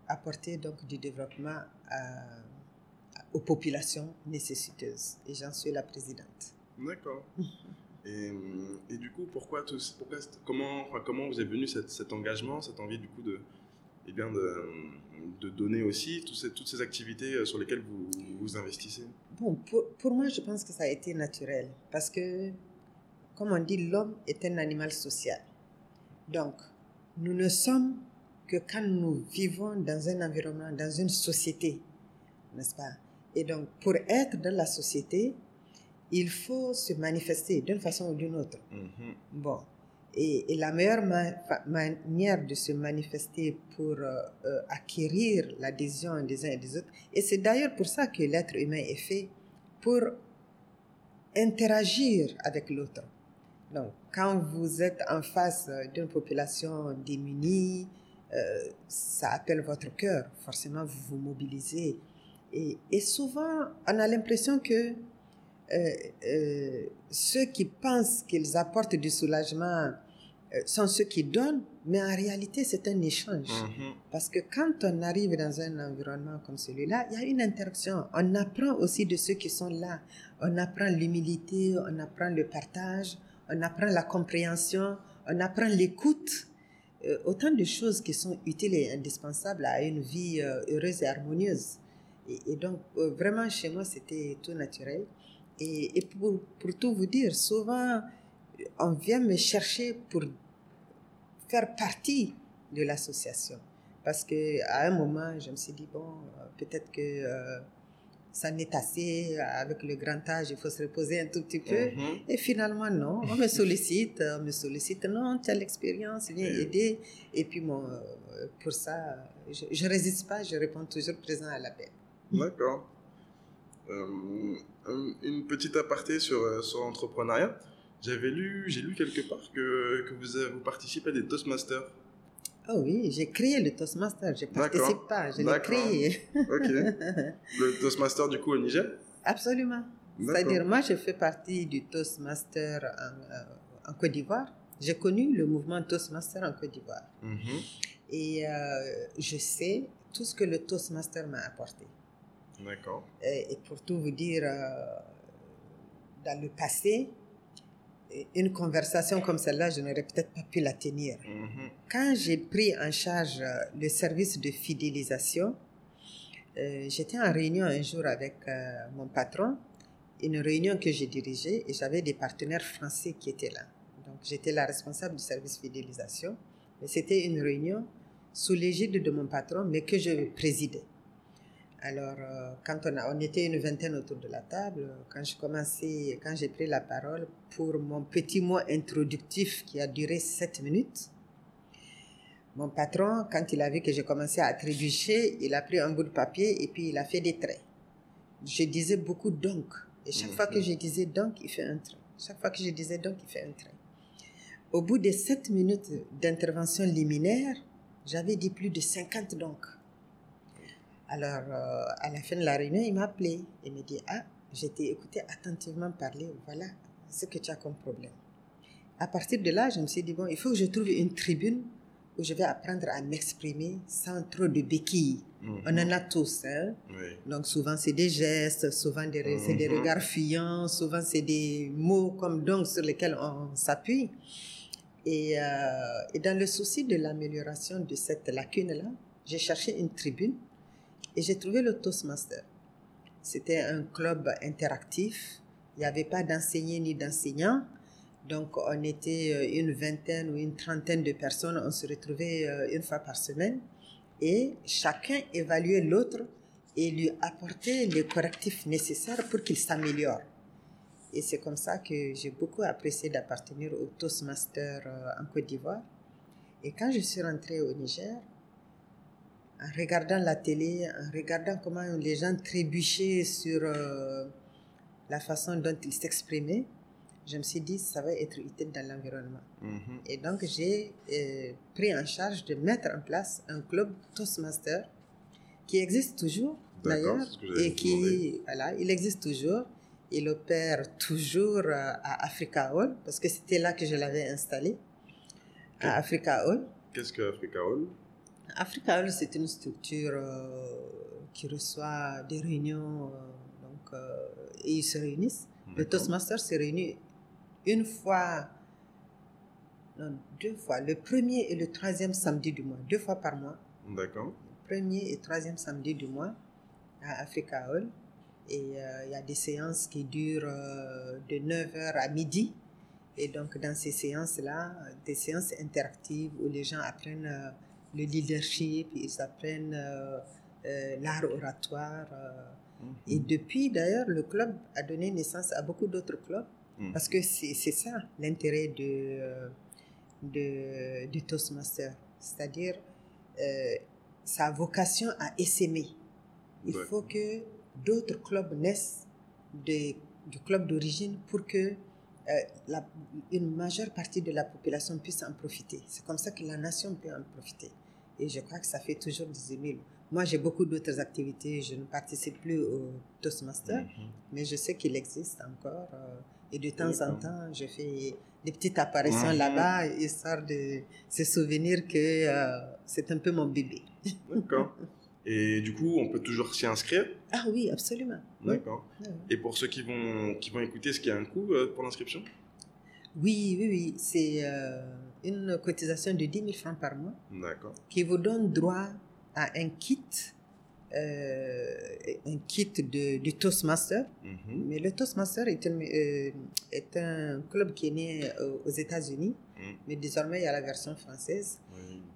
apporter donc du développement à- aux populations nécessiteuses. Et j'en suis la présidente. D'accord. Et, et du coup, pourquoi, tout, pourquoi comment, comment vous est venu cet, cet engagement, cette envie du coup de, eh bien de, de donner aussi toutes ces, toutes ces activités euh, sur lesquelles vous vous investissez? Bon, pour, pour moi, je pense que ça a été naturel parce que, comme on dit, l'homme est un animal social. Donc, nous ne sommes que quand nous vivons dans un environnement, dans une société, n'est-ce pas? Et donc, pour être dans la société, il faut se manifester d'une façon ou d'une autre. Mhm. Bon. Et, et la meilleure ma- manière de se manifester pour euh, euh, acquérir l'adhésion des uns et des autres, et c'est d'ailleurs pour ça que l'être humain est fait, pour interagir avec l'autre. Donc, quand vous êtes en face d'une population démunie, euh, ça appelle votre cœur. Forcément, vous vous mobilisez. Et, et souvent, on a l'impression que ceux qui pensent qu'ils apportent du soulagement sont ceux qui donnent, mais en réalité, c'est un échange. Mhm. Parce que quand on arrive dans un environnement comme celui-là, il y a une interaction. On apprend aussi de ceux qui sont là. On apprend l'humilité, on apprend le partage, on apprend la compréhension, on apprend l'écoute. Euh, autant de choses qui sont utiles et indispensables à une vie euh, heureuse et harmonieuse. Et, donc, euh, vraiment, chez moi, c'était tout naturel. Et, et pour, pour, tout vous dire, souvent, on vient me chercher pour faire partie de l'association. Parce qu'à un moment, je me suis dit, bon, peut-être que ça n'est assez, avec le grand âge, il faut se reposer un tout petit peu. Mhm. Et finalement, non, on me sollicite, on me sollicite, non, tu as l'expérience, viens aider. Et puis, bon, pour ça, je ne résiste pas, je réponds toujours présent à l'appel. D'accord. Euh, une petite aparté sur, euh, sur l'entrepreneuriat. J'avais lu, j'ai lu quelque part que, que vous, vous participez à des Toastmasters. Oh oui, j'ai créé le Toastmaster. Je ne participe pas, je l'ai créé. ok. Le Toastmaster, du coup, au Niger Absolument. C'est-à-dire, moi, je fais partie du Toastmaster en, euh, en Côte d'Ivoire. J'ai connu le mouvement Toastmaster en Côte d'Ivoire. Mhm. Et euh, je sais tout ce que le Toastmaster m'a apporté. D'accord. Et, pour tout vous dire, euh, dans le passé, une conversation comme celle-là, je n'aurais peut-être pas pu la tenir. Mhm. Quand j'ai pris en charge euh, le service de fidélisation, euh, j'étais en réunion un jour avec euh, mon patron, une réunion que j'ai dirigée et j'avais des partenaires français qui étaient là. Donc j'étais la responsable du service fidélisation, mais c'était une réunion sous l'égide de mon patron, mais que je présidais. Alors, euh, quand on, a, on était une vingtaine autour de la table, quand je commençais, quand j'ai pris la parole pour mon petit mot introductif qui a duré sept minutes, mon patron, quand il a vu que j'ai commencé à trébucher, il a pris un bout de papier et puis il a fait des traits. Je disais beaucoup donc. Et chaque fois que mhm. je disais donc, il fait un trait. Chaque fois que je disais donc, il fait un trait. Au bout de sept minutes d'intervention liminaire, j'avais dit plus de 50 donc. Alors, euh, à la fin de la réunion, il m'a appelé et me dit Ah, j'ai écouté attentivement parler, voilà ce que tu as comme problème. À partir de là, je me suis dit Bon, il faut que je trouve une tribune où je vais apprendre à m'exprimer sans trop de béquilles. Mhm. On en a tous. Hein? Donc, souvent, c'est des gestes, souvent, des, c'est des mhm. regards fuyants, souvent, c'est des mots comme donc sur lesquels on s'appuie. Et, euh, et dans le souci de l'amélioration de cette lacune-là, j'ai cherché une tribune et j'ai trouvé le Toastmaster. C'était un club interactif. Il n'y avait pas d'enseignants ni d'enseignants. Donc, on était euh, une vingtaine ou une trentaine de personnes. On se retrouvait euh, une fois par semaine. Et chacun évaluait l'autre et lui apportait les correctifs nécessaires pour qu'il s'améliore. Et c'est comme ça que j'ai beaucoup apprécié d'appartenir au Toastmaster euh, en Côte d'Ivoire. Et quand je suis rentrée au Niger, en regardant la télé, en regardant comment les gens trébuchaient sur euh, la façon dont ils s'exprimaient, je me suis dit, ça va être utile dans l'environnement. Mhm. Et donc, j'ai euh, pris en charge de mettre en place un club Toastmaster qui existe toujours, d'ailleurs, et qui, voilà, il existe toujours. Il opère toujours euh, à Africa Hall, parce que c'était là que je l'avais installé, à Africa Hall. Qu'est-ce que Africa Hall? Africa Hall, c'est une structure euh, qui reçoit des réunions, euh, donc, euh, et ils se réunissent. Le Toastmaster se réunit une fois, non, deux fois, le premier et le troisième samedi du mois, deux fois par mois. D'accord. Premier et troisième samedi du mois à Africa Hall. Et il y a des séances qui durent de 9h à midi. Et donc, dans ces séances-là, des séances interactives où les gens apprennent le leadership, ils apprennent euh, euh, l'art oratoire. Euh. Mhm. Et depuis, d'ailleurs, le club a donné naissance à beaucoup d'autres clubs, mhm. parce que c'est ça l'intérêt de, de, du Toastmaster. C'est-à-dire, sa vocation à essaimer. Il faut que d'autres clubs naissent de, du club d'origine pour que la, une majeure partie de la population puisse en profiter. C'est comme ça que la nation peut en profiter. Et je crois que ça fait toujours des émules. moi, j'ai beaucoup d'autres activités. Je ne participe plus au Toastmaster, Mhm. mais je sais qu'il existe encore. euh, et de temps en temps, je fais des petites apparitions Mhm. là-bas, histoire de se souvenir que euh, c'est un peu mon bébé. D'accord. Et du coup, on peut toujours s'y inscrire? Ah oui, absolument. D'accord. Ouais. Et pour ceux qui vont, qui vont écouter, est-ce qu'il y a un coût euh, pour l'inscription? Oui, oui, oui. C'est euh, une cotisation de 10 000 francs par mois qui vous donne droit à un kit, euh, un kit de, du Toastmaster. Mhm. Mais le Toastmaster est un, euh, est un club qui est né euh, aux États-Unis, Mhm. mais désormais il y a la version française.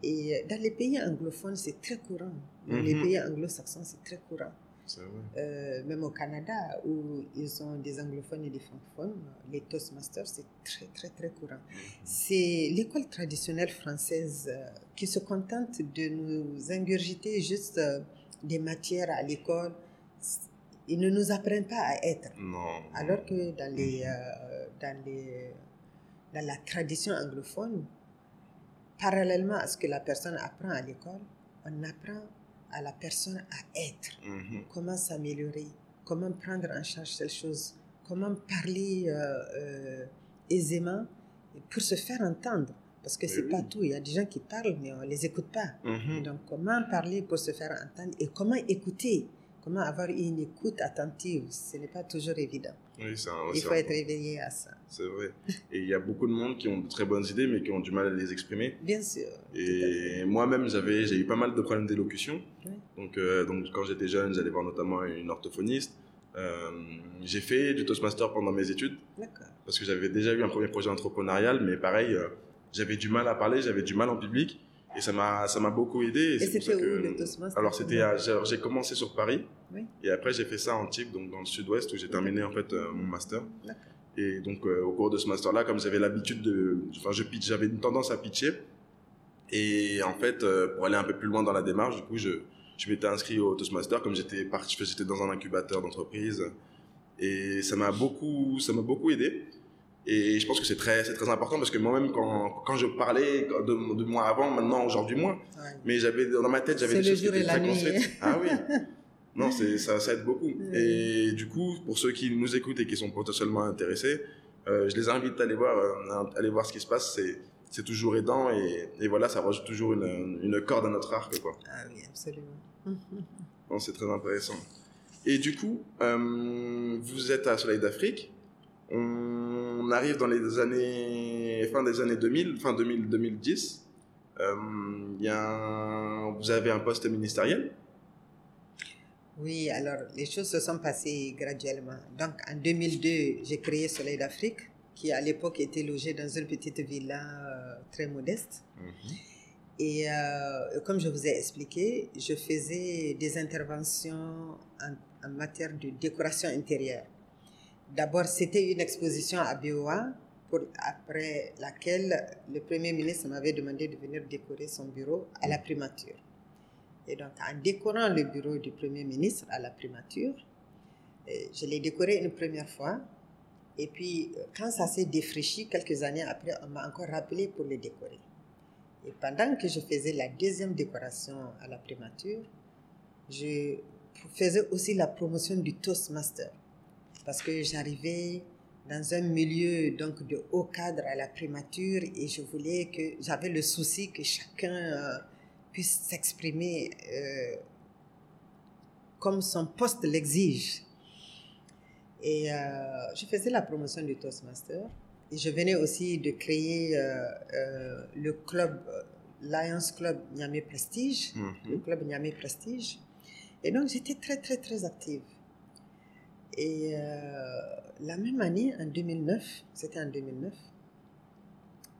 Et euh, dans les pays anglophones, c'est très courant. Dans les Mhm. pays anglo-saxons, c'est très courant. Vrai. Euh, même au Canada, où ils ont des anglophones et des francophones, les Toastmasters, c'est très, très, très courant. Mhm. C'est l'école traditionnelle française euh, qui se contente de nous ingurgiter juste euh, des matières à l'école. Ils ne nous apprennent pas à être. Non. Alors que dans, les, euh, dans, les, dans la tradition anglophone, parallèlement à ce que la personne apprend à l'école, on apprend à la personne à être Mhm. comment s'améliorer, comment prendre en charge telle chose, comment parler euh, euh, aisément pour se faire entendre? Parce que c'est oui. pas tout. Il y a des gens qui parlent, mais on les écoute pas. Mhm. Donc, comment parler pour se faire entendre et comment écouter, comment avoir une écoute attentive, ce n'est pas toujours évident. Oui, c'est un- Il faut être éveillé à ça. C'est vrai. Et il y a beaucoup de monde qui ont de très bonnes idées, mais qui ont du mal à les exprimer. Bien sûr. Et moi-même, j'avais, j'ai eu pas mal de problèmes d'élocution. Oui. Donc, euh, donc, quand j'étais jeune, j'allais voir notamment une orthophoniste. Euh, j'ai fait du Toastmaster pendant mes études D'accord. parce que j'avais déjà eu un premier projet entrepreneurial, mais pareil, euh, j'avais du mal à parler, j'avais du mal en public, et ça m'a, ça m'a beaucoup aidé. Et c'était où le Toastmaster Alors c'était, à- j'ai commencé sur Paris, Oui. et après j'ai fait ça en Antibes, donc dans le Sud-Ouest, où j'ai terminé en fait euh, mon master. Et donc, euh, au cours de ce master-là, comme j'avais l'habitude de. Enfin, je pitch, j'avais une tendance à pitcher. Et en fait, euh, pour aller un peu plus loin dans la démarche, du coup, je, je m'étais inscrit au Toastmaster, comme j'étais parti, j'étais dans un incubateur d'entreprise. Et ça m'a beaucoup, ça m'a beaucoup aidé. Et je pense que c'est très, c'est très important parce que moi-même, quand, quand je parlais de, de moi avant, maintenant, aujourd'hui, moins. Ouais. Mais j'avais, dans ma tête, j'avais des choses qui étaient très construites. Ah oui. Non, c'est, ça, ça aide beaucoup. Mm. Et du coup, pour ceux qui nous écoutent et qui sont potentiellement intéressés, euh, je les invite à aller voir, euh, à aller voir ce qui se passe. C'est, c'est toujours aidant et, et voilà, ça rajoute toujours une, une corde à notre arc, quoi. Ah oui, absolument. Non, c'est très intéressant. Et du coup, euh, vous êtes à Soleil d'Afrique. On arrive dans les années, fin des années 2000, fin 2000, 2010. Euh, y a un- vous avez un poste ministériel? Oui, alors les choses se sont passées graduellement. Donc en 2002, j'ai créé Soleil d'Afrique, qui à l'époque était logé dans une petite villa euh, très modeste. Et euh, comme je vous ai expliqué, je faisais des interventions en, en matière de décoration intérieure. D'abord, c'était une exposition à BOA, pour, après laquelle le Premier ministre m'avait demandé de venir décorer son bureau à la primature. Et donc, en décorant le bureau du Premier ministre à la primature, euh, je l'ai décoré une première fois. Et puis, euh, quand ça s'est défraîchi, quelques années après, on m'a encore rappelé pour le décorer. Et pendant que je faisais la deuxième décoration à la primature, je faisais aussi la promotion du Toastmaster. Parce que j'arrivais dans un milieu donc de haut cadre à la primature et je voulais que j'avais le souci que chacun euh, puisse s'exprimer euh, comme son poste l'exige. Et euh, je faisais la promotion du Toastmaster. Et je venais aussi de créer le club, Lions Club Niamey Prestige, le Mhm. club Niamey Prestige. Et donc j'étais très, très, très active. Et euh, la même année, en 2009, c'était en 2009,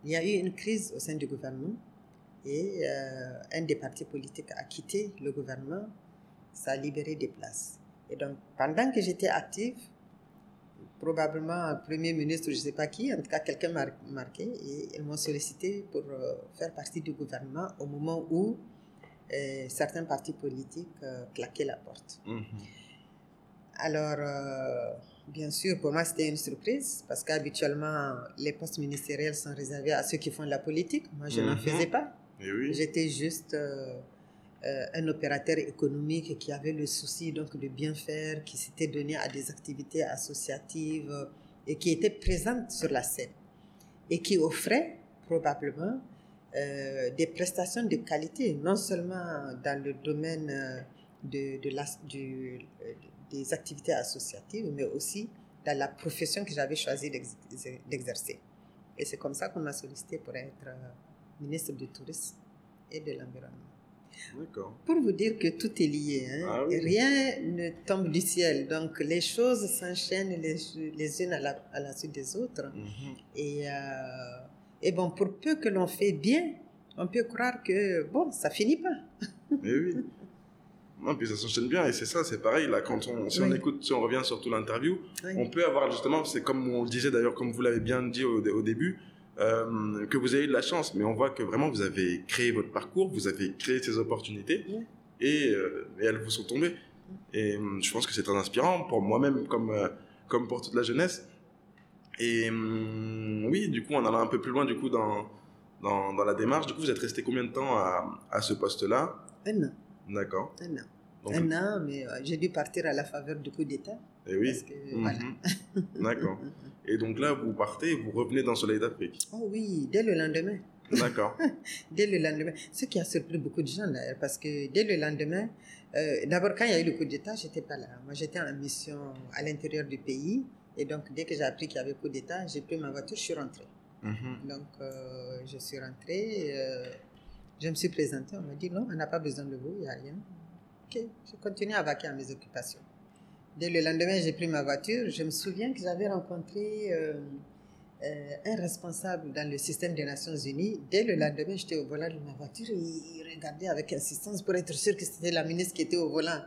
il y a eu une crise au sein du gouvernement et euh, un des partis politiques a quitté le gouvernement, ça a libéré des places. Et donc, pendant que j'étais active, probablement un premier ministre, je ne sais pas qui, en tout cas quelqu'un m'a marqué et ils m'ont sollicité pour euh, faire partie du gouvernement au moment où certains partis politiques claquaient la porte. Mhm. Alors, euh, bien sûr, pour moi, c'était une surprise parce qu'habituellement, les postes ministériels sont réservés à ceux qui font de la politique. Moi, je n'en Mhm. faisais pas. Oui. J'étais juste euh, euh, un opérateur économique qui avait le souci donc de bien faire, qui s'était donné à des activités associatives et qui était présente sur la scène et qui offrait probablement euh, des prestations de qualité, non seulement dans le domaine de, de la, du, des activités associatives, mais aussi dans la profession que j'avais choisi d'exercer. Et c'est comme ça qu'on m'a sollicité pour être ministre du Tourisme et de l'Environnement. D'accord. Pour vous dire que tout est lié, hein. Ah oui. rien ne tombe du ciel. Donc les choses s'enchaînent les, les unes à la, à la suite des autres. Mhm. Et, euh, et bon, pour peu que l'on fait bien, on peut croire que, bon, ça finit pas. Mais oui. Non, puis ça s'enchaîne bien et c'est ça, c'est pareil là. Quand on, si on écoute, si on revient sur toute l'interview, Oui. on peut avoir justement, c'est comme on le disait d'ailleurs, comme vous l'avez bien dit au, au début, euh, que vous avez eu de la chance, mais on voit que vraiment vous avez créé votre parcours, vous avez créé ces opportunités Oui. et, euh, et elles vous sont tombées. Et euh, je pense que c'est très inspirant pour moi-même comme, euh, comme pour toute la jeunesse. Et euh, oui, du coup, on en a un peu plus loin du coup dans, dans, dans la démarche. Du coup, vous êtes resté combien de temps à, à ce poste-là? Un an, D'accord. un an. Donc, un an, mais euh, j'ai dû partir à la faveur du coup d'État. et oui. Parce que, Mhm. voilà. D'accord. Et donc là, vous partez, vous revenez dans Soleil d'Afrique. Oh oui, dès le lendemain. D'accord. Dès le lendemain. Ce qui a surpris beaucoup de gens d'ailleurs, parce que dès le lendemain, euh, d'abord quand il y a eu le coup d'État, j'étais pas là. Moi j'étais en mission à l'intérieur du pays. Et donc dès que j'ai appris qu'il y avait coup d'État, j'ai pris ma voiture, je suis rentrée. Mhm. Donc euh, je suis rentrée, euh, je me suis présentée, on m'a dit non, on n'a pas besoin de vous, il n'y a rien. Ok, je continue à vaquer à mes occupations. Dès le lendemain, j'ai pris ma voiture. Je me souviens que j'avais rencontré euh, euh, un responsable dans le système des Nations Unies. Dès le lendemain, j'étais au volant de ma voiture et il regardait avec insistance pour être sûr que c'était la ministre qui était au volant.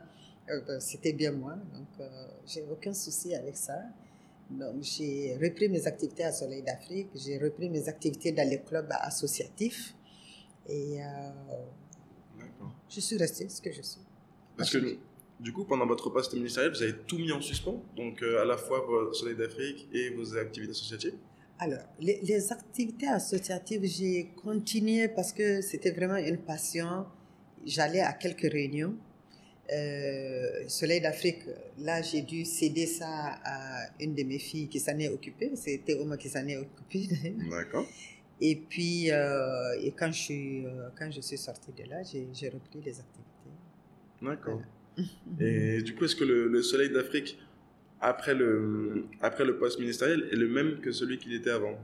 Euh, ben, c'était bien moi, donc j'ai aucun souci avec ça. Donc j'ai repris mes activités à Soleil d'Afrique, j'ai repris mes activités dans les clubs associatifs et euh, je suis restée ce que je suis. Parce que du coup, pendant votre poste ministériel, vous avez tout mis en suspens, donc euh, à la fois vos Soleil d'Afrique et vos activités associatives. Alors, les, les activités associatives, j'ai continué parce que c'était vraiment une passion. J'allais à quelques réunions. Euh, Soleil d'Afrique, là, j'ai dû céder ça à une de mes filles qui s'en est occupée. C'était Oma qui s'en est occupée. D'accord. Et puis, euh, et quand, je suis, euh, quand je suis sortie de là, j'ai repris les activités. D'accord. Et du coup, est-ce que le, le Soleil d'Afrique, après le, après le poste ministériel, est le même que celui qu'il était avant?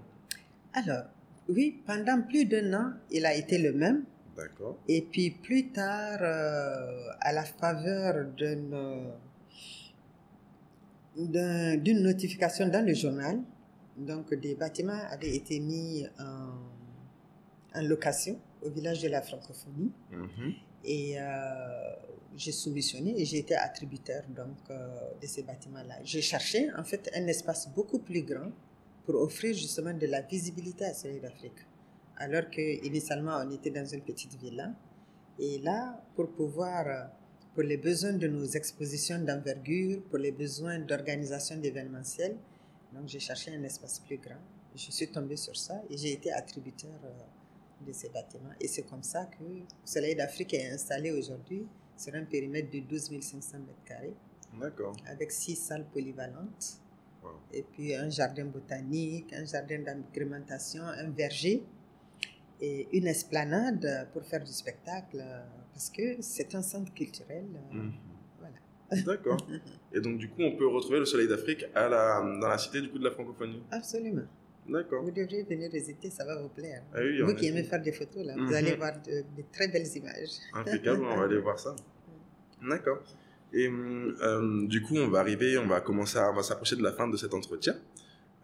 Alors, oui, pendant plus d'un an, il a été le même. D'accord. Et puis plus tard, euh, à la faveur d'une d'un- d'une notification dans le journal, donc des bâtiments avaient été mis en, en location au village de la francophonie. Mhm. Et euh, j'ai soumissionné et j'ai été attributaire donc, euh, de ces bâtiments-là. J'ai cherché en fait un espace beaucoup plus grand pour offrir justement de la visibilité à Soleil d'Afrique. Alors qu'initialement on était dans une petite villa. Et là, pour pouvoir, pour les besoins de nos expositions d'envergure, pour les besoins d'organisation d'événementiels, donc j'ai cherché un espace plus grand. Je suis tombée sur ça et j'ai été attributaire euh, de ces bâtiments. Et c'est comme ça que Soleil d'Afrique est installé aujourd'hui sur un périmètre de 12 500 mètres carrés, D'accord. avec six salles polyvalentes, Wow. et puis un jardin botanique, un jardin d'agrémentation, un verger et une esplanade pour faire du spectacle, euh, parce que c'est un centre culturel. euh, Mhm. Voilà. D'accord. Et donc, du coup, on peut retrouver le Soleil d'Afrique à la, dans la cité du coup de la francophonie. Absolument. D'accord. Vous devriez venir visiter, ça va vous plaire. Ah oui, vous qui aimez faire des photos, là, Mhm. vous allez voir de, de très belles images. Impeccable, on va aller voir ça. D'accord. Et euh, du coup, on va arriver, on va commencer, à, on va s'approcher de la fin de cet entretien.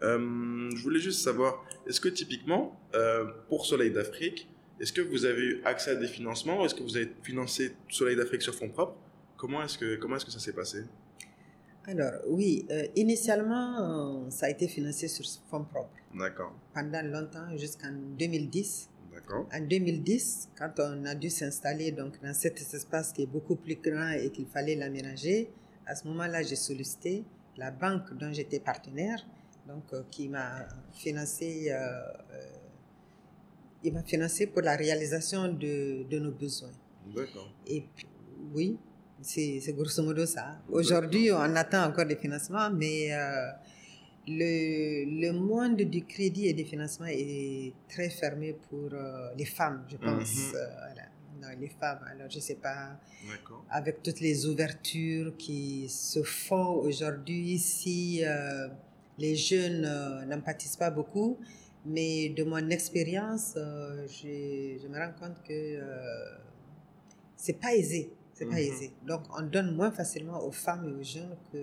Euh, je voulais juste savoir, est-ce que typiquement, euh, pour Soleil d'Afrique, est-ce que vous avez eu accès à des financements Est-ce que vous avez financé Soleil d'Afrique sur fonds propres Comment est-ce que, comment est-ce que ça s'est passé? Alors, oui, euh, initialement, euh, ça a été financé sur fonds propres D'accord. pendant longtemps, jusqu'en 2010. D'accord. En 2010, quand on a dû s'installer donc dans cet espace qui est beaucoup plus grand et qu'il fallait l'aménager, à ce moment-là, j'ai sollicité la banque dont j'étais partenaire, donc euh, qui m'a financé, il m'a financé pour la réalisation de, de nos besoins. D'accord. Et puis, oui, c'est c'est grosso modo ça. Aujourd'hui, on attend encore des financements, mais euh, le, le monde du crédit et des financements est très fermé pour euh, les femmes, je pense. Mhm. Euh, voilà. Non, les femmes, alors je sais pas, avec toutes les ouvertures qui se font aujourd'hui, si euh, les jeunes euh, n'empathisent pas beaucoup, mais de mon expérience, euh, je, je me rends compte que euh, c'est pas aisé. C'est pas Mhm. aisé. Donc, on donne moins facilement aux femmes et aux jeunes que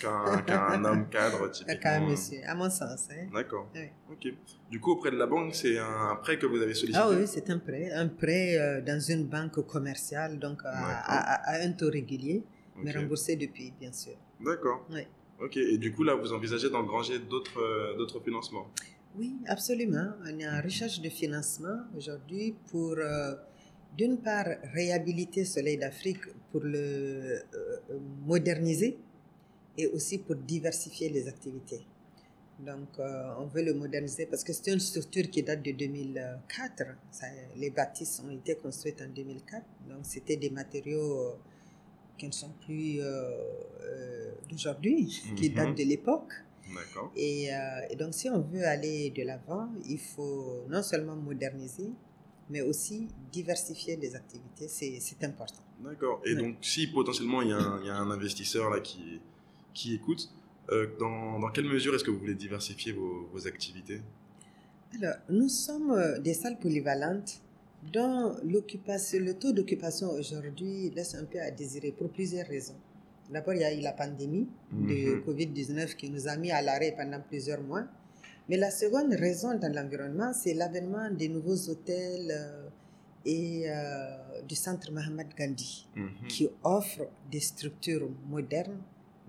Qu'un qu'un homme cadre, typiquement. qu'à un monsieur, à mon sens. hein. D'accord. Oui. Ok. Du coup, auprès de la banque, c'est un prêt que vous avez sollicité? Ah oui, c'est un prêt. Un prêt euh, dans une banque commerciale, donc à, un taux régulier, mais remboursé depuis, bien sûr. D'accord. Oui. Ok. Et du coup, là, vous envisagez d'engranger d'autres euh, financements? Oui, absolument. On est en recherche de financement aujourd'hui pour, euh, d'une part, réhabiliter Soleil d'Afrique pour le euh, euh, moderniser et aussi pour diversifier les activités. Donc, euh, on veut le moderniser parce que c'est une structure qui date de 2004. Ça, les bâtisses ont été construites en 2004. Donc, c'était des matériaux euh, qui ne sont plus euh, d'aujourd'hui, qui Mhm. datent de l'époque. D'accord. Et, et donc, si on veut aller de l'avant, il faut non seulement moderniser, mais aussi diversifier les activités. C'est important. D'accord. Et Ouais. donc, si potentiellement il y, a un- il y a un investisseur là qui, qui écoute, euh, dans, dans quelle mesure est-ce que vous voulez diversifier vos, vos activités? Alors, nous sommes euh, des salles polyvalentes dont le taux d'occupation aujourd'hui laisse un peu à désirer pour plusieurs raisons. D'abord, il y a eu la pandémie de Mhm. Covid-19 qui nous a mis à l'arrêt pendant plusieurs mois. Mais la seconde raison dans l'environnement, c'est l'avènement des nouveaux hôtels euh, et euh, du centre Mohamed Gandhi Mhm. qui offrent des structures modernes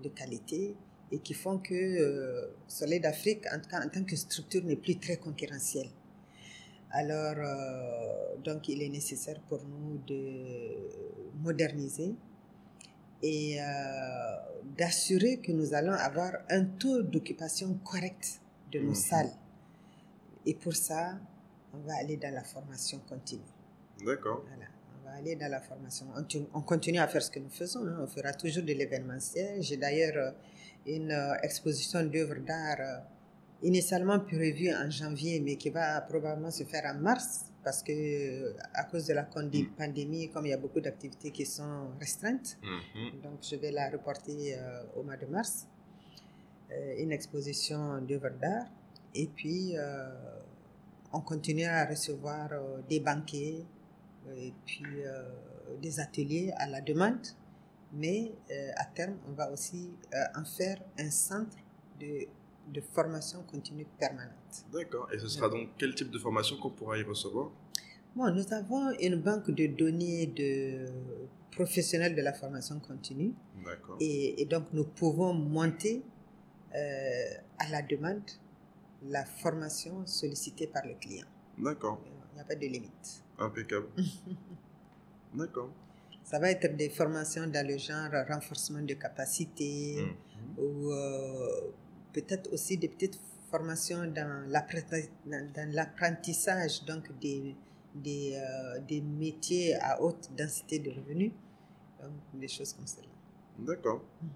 de qualité et qui font que euh, Soleil d'Afrique, en en tant que structure, n'est plus très concurrentielle. Alors, euh, donc, il est nécessaire pour nous de moderniser et d'assurer que nous allons avoir un taux d'occupation correct de nos Mhm. salles. Et pour ça, on va aller dans la formation continue. D'accord. Voilà, on va aller dans la formation. On, continue à faire ce que nous faisons. hein. On fera toujours de l'événementiel. J'ai d'ailleurs euh, une euh, exposition d'œuvres d'art euh, initialement prévue en janvier, mais qui va probablement se faire en mars parce que à cause de la Mm. pandémie, comme il y a beaucoup d'activités qui sont restreintes, Mhm. donc je vais la reporter euh, au mois de mars. Euh, une exposition d'œuvres d'art. Et puis, euh, on continue à recevoir euh, des banquets et puis des ateliers à la demande. Mais à terme, on va aussi en faire un centre de, de formation continue permanente. D'accord. Et ce sera donc quel type de formation qu'on pourra y recevoir? Bon, nous avons une banque de données de professionnels de la formation continue. D'accord. Et, et donc, nous pouvons monter euh, à la demande la formation sollicitée par le client. D'accord. Il n'y a pas de limite. Impeccable. D'accord. Ça va être des formations dans le genre renforcement de capacité Mhm. ou euh, peut-être aussi des petites formations dans l'apprenti- dans- dans l'apprentissage donc des, des, euh, des métiers à haute densité de revenus. Donc, des choses comme cela. D'accord. Hum,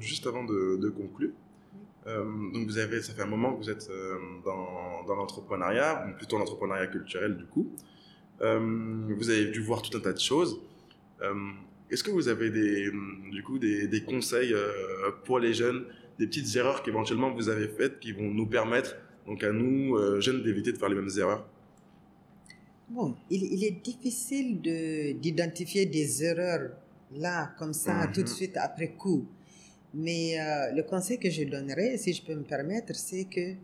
juste avant de, conclure, euh, donc vous avez, ça fait un moment que vous êtes euh, dans, l'entrepreneuriat, plutôt l'entrepreneuriat culturel du coup. Euh, vous avez dû voir tout un tas de choses. Euh, Est-ce que vous avez des, du coup, des, conseils euh, pour les jeunes, des petites erreurs qu'éventuellement vous avez faites qui vont nous permettre, donc à nous, euh, jeunes, d'éviter de faire les mêmes erreurs? Bon, il, est difficile de- d'identifier des erreurs là, comme ça, Mhm. tout de suite après coup. Mais euh, le conseil que je donnerais, si je peux me permettre, c'est que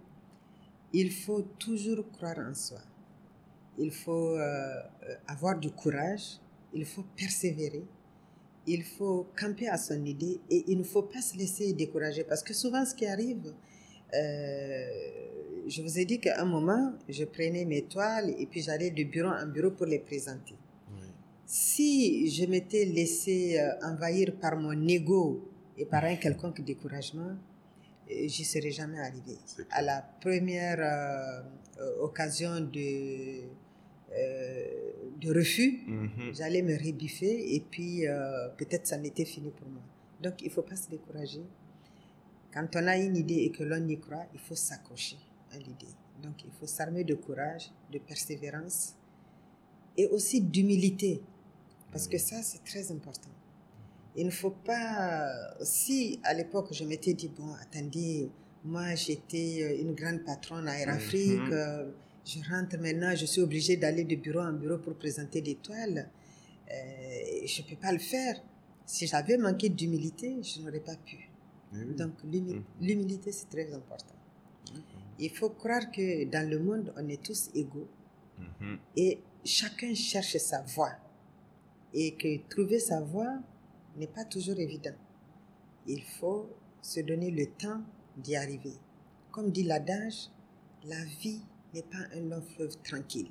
il faut toujours croire en soi. Il faut euh, euh, avoir du courage, il faut persévérer, il faut camper à son idée et il ne faut pas se laisser décourager parce que souvent ce qui arrive, euh, je vous ai dit qu'à un moment, je prenais mes toiles et puis j'allais de bureau en bureau pour les présenter. Si je m'étais laissé euh, envahir par mon ego et par un quelconque découragement, euh, j'y serais jamais arrivé. C'est À la première euh, occasion de, euh, de refus, Mhm. j'allais me rebiffer et puis euh, peut-être ça n'était fini pour moi. Donc il ne faut pas se décourager. Quand on a une idée et que l'on y croit, il faut s'accrocher à l'idée. Donc il faut s'armer de courage, de persévérance et aussi d'humilité. Parce que ça, c'est très important. Il ne faut pas... Si à l'époque, je m'étais dit, bon, attendez, moi j'étais euh, une grande patronne à Air Afrique, Mhm. euh, je rentre maintenant, je suis obligée d'aller de bureau en bureau pour présenter des toiles. Euh, je ne peux pas le faire. Si j'avais manqué d'humilité, je n'aurais pas pu. Eh. Donc Mhm. l'humilité, c'est très important. Il faut croire que dans le monde, on est tous égaux Mhm. et chacun cherche sa voie. Et que trouver sa voie n'est pas toujours évident. Il faut se donner le temps d'y arriver. Comme dit l'adage, la vie n'est pas un long fleuve tranquille.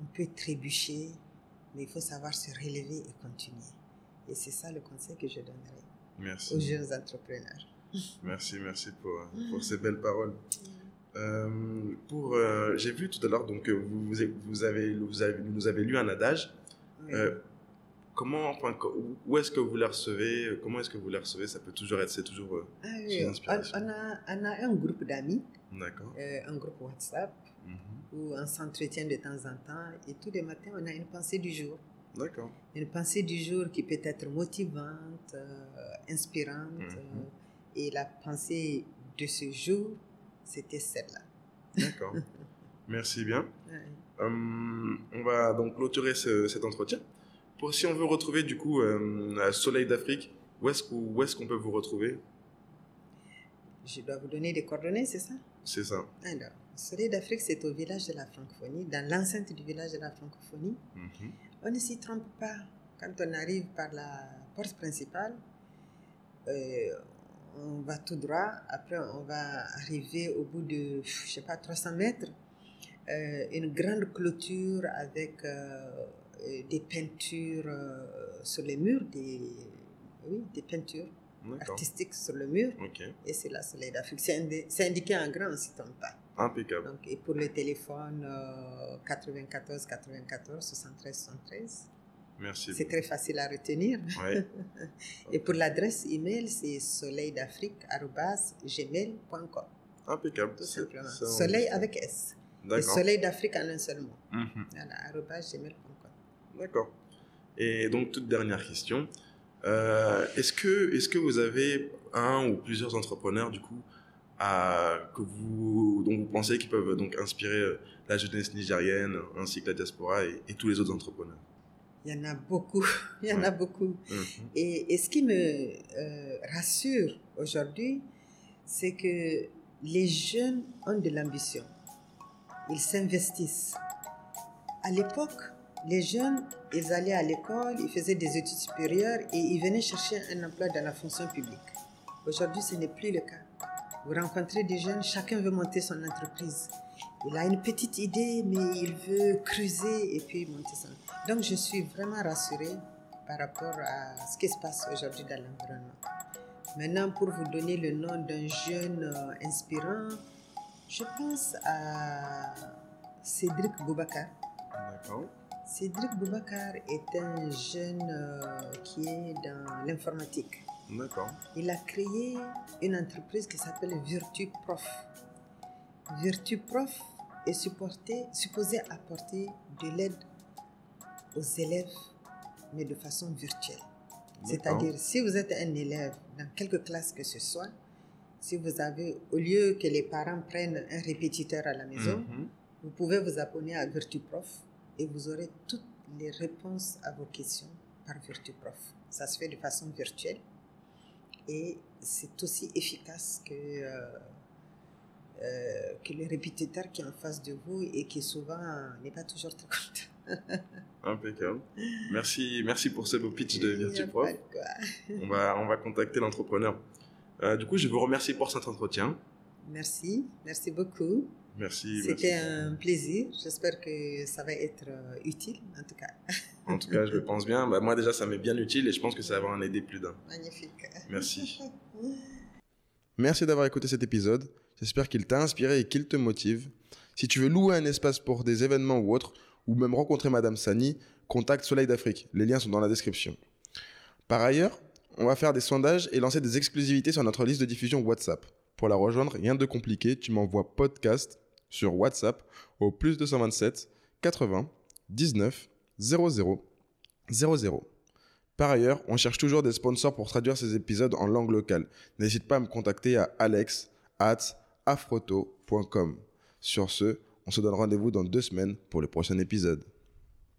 On peut trébucher, mais il faut savoir se relever et continuer. Et c'est ça le conseil que je donnerai Merci. aux jeunes entrepreneurs. Merci, merci pour, pour ces belles paroles. Euh, pour, euh, j'ai vu tout à l'heure donc vous, vous avez, vous avez, vous avez- vous nous avez lu un adage. Oui. Euh, comment, enfin, où est-ce que vous les recevez Comment est-ce que vous les recevez? Ça peut toujours être, c'est toujours. euh, Ah c'est oui, une on, inspiration. on a, on a un groupe d'amis, euh, un groupe WhatsApp, Mhm. où on s'entretient de temps en temps et tous les matins, on a une pensée du jour. D'accord. Une pensée du jour qui peut être motivante, euh, inspirante. Mhm. euh, et la pensée de ce jour, c'était celle-là. D'accord. Merci bien. Ouais. Hum, on va donc clôturer ce- cet entretien. Pour si on veut retrouver du coup euh, Soleil d'Afrique, où est-ce qu'on peut vous retrouver? Je dois vous donner des coordonnées, c'est ça? C'est ça. Alors, Soleil d'Afrique, c'est au village de la francophonie, dans l'enceinte du village de la francophonie. Mhm. On ne s'y trompe pas. Quand on arrive par la porte principale, euh, on va tout droit. Après, on va arriver au bout de, je sais pas, 300 mètres. euh, une grande clôture avec euh, des peintures euh, sur les murs, des, oui, des peintures artistiques sur le mur. Et c'est la Soleil d'Afrique. C'est indi- c'est indiqué en grand, s'y trompe pas. Impeccable. Donc, et pour le téléphone, euh, 94 94 73 73. Merci. C'est très facile à retenir. Ouais. Et pour l'adresse email, c'est soleildafrique.gmail.com. Impeccable. Tout simplement. ça, on- Soleil avec S. D'accord. soleil d'Afrique en un seul mot. Mhm. Voilà, gmail.com. D'accord. Et donc, toute dernière question. Euh, est-ce que, est-ce que vous avez un ou plusieurs entrepreneurs, du coup, à, que vous, dont vous pensez qu'ils peuvent donc inspirer euh, la jeunesse nigérienne, ainsi que la diaspora et, et tous les autres entrepreneurs? Il y en a beaucoup. Il y en a beaucoup. Mhm. Et, et ce qui me euh, rassure aujourd'hui, c'est que les jeunes ont de l'ambition. Ils s'investissent. À l'époque, les jeunes, ils allaient à l'école, ils faisaient des études supérieures et ils venaient chercher un emploi dans la fonction publique. Aujourd'hui, ce n'est plus le cas. Vous rencontrez des jeunes, chacun veut monter son entreprise. Il a une petite idée, mais il veut creuser et puis monter son. Donc, je suis vraiment rassurée par rapport à ce qui se passe aujourd'hui dans l'environnement. Maintenant, pour vous donner le nom d'un jeune euh, inspirant, je pense à Cédric Boubacar. D'accord. Cédric Boubacar est un jeune euh, qui est dans l'informatique. D'accord. Il a créé une entreprise qui s'appelle Virtu Prof. Virtu Prof est supporté, supposé apporter de l'aide aux élèves, mais de façon virtuelle. C'est-à-dire, si vous êtes un élève dans quelque classe que ce soit, si vous avez, au lieu que les parents prennent un répétiteur à la maison, Mhm. vous pouvez vous abonner à VirtuProf et vous aurez toutes les réponses à vos questions par VirtuProf. Ça se fait de façon virtuelle et c'est aussi efficace que, euh, euh, que le répétiteur qui est en face de vous et qui souvent n'est pas toujours très content. Impeccable. Merci, merci pour ce beau pitch de VirtuProf. On va, on va contacter l'entrepreneur. Euh, du coup, je vous remercie pour cet entretien. Merci, merci beaucoup. Merci. C'était un plaisir. J'espère que ça va être euh, utile, en tout cas. En tout cas, je le pense bien. Bah, moi, déjà, ça m'est bien utile et je pense que ça va en aider plus d'un. Magnifique. Merci. Merci d'avoir écouté cet épisode. J'espère qu'il t'a inspiré et qu'il te motive. Si tu veux louer un espace pour des événements ou autres, ou même rencontrer Madame Sani, contacte Soleil d'Afrique. Les liens sont dans la description. Par ailleurs, on va faire des sondages et lancer des exclusivités sur notre liste de diffusion WhatsApp. Pour la rejoindre, rien de compliqué, tu m'envoies podcast sur WhatsApp au plus 227 80 19 00 00. Par ailleurs, on cherche toujours des sponsors pour traduire ces épisodes en langue locale. N'hésite pas à me contacter à alex at afroto.com. Sur ce, on se donne rendez-vous dans deux semaines pour le prochain épisode.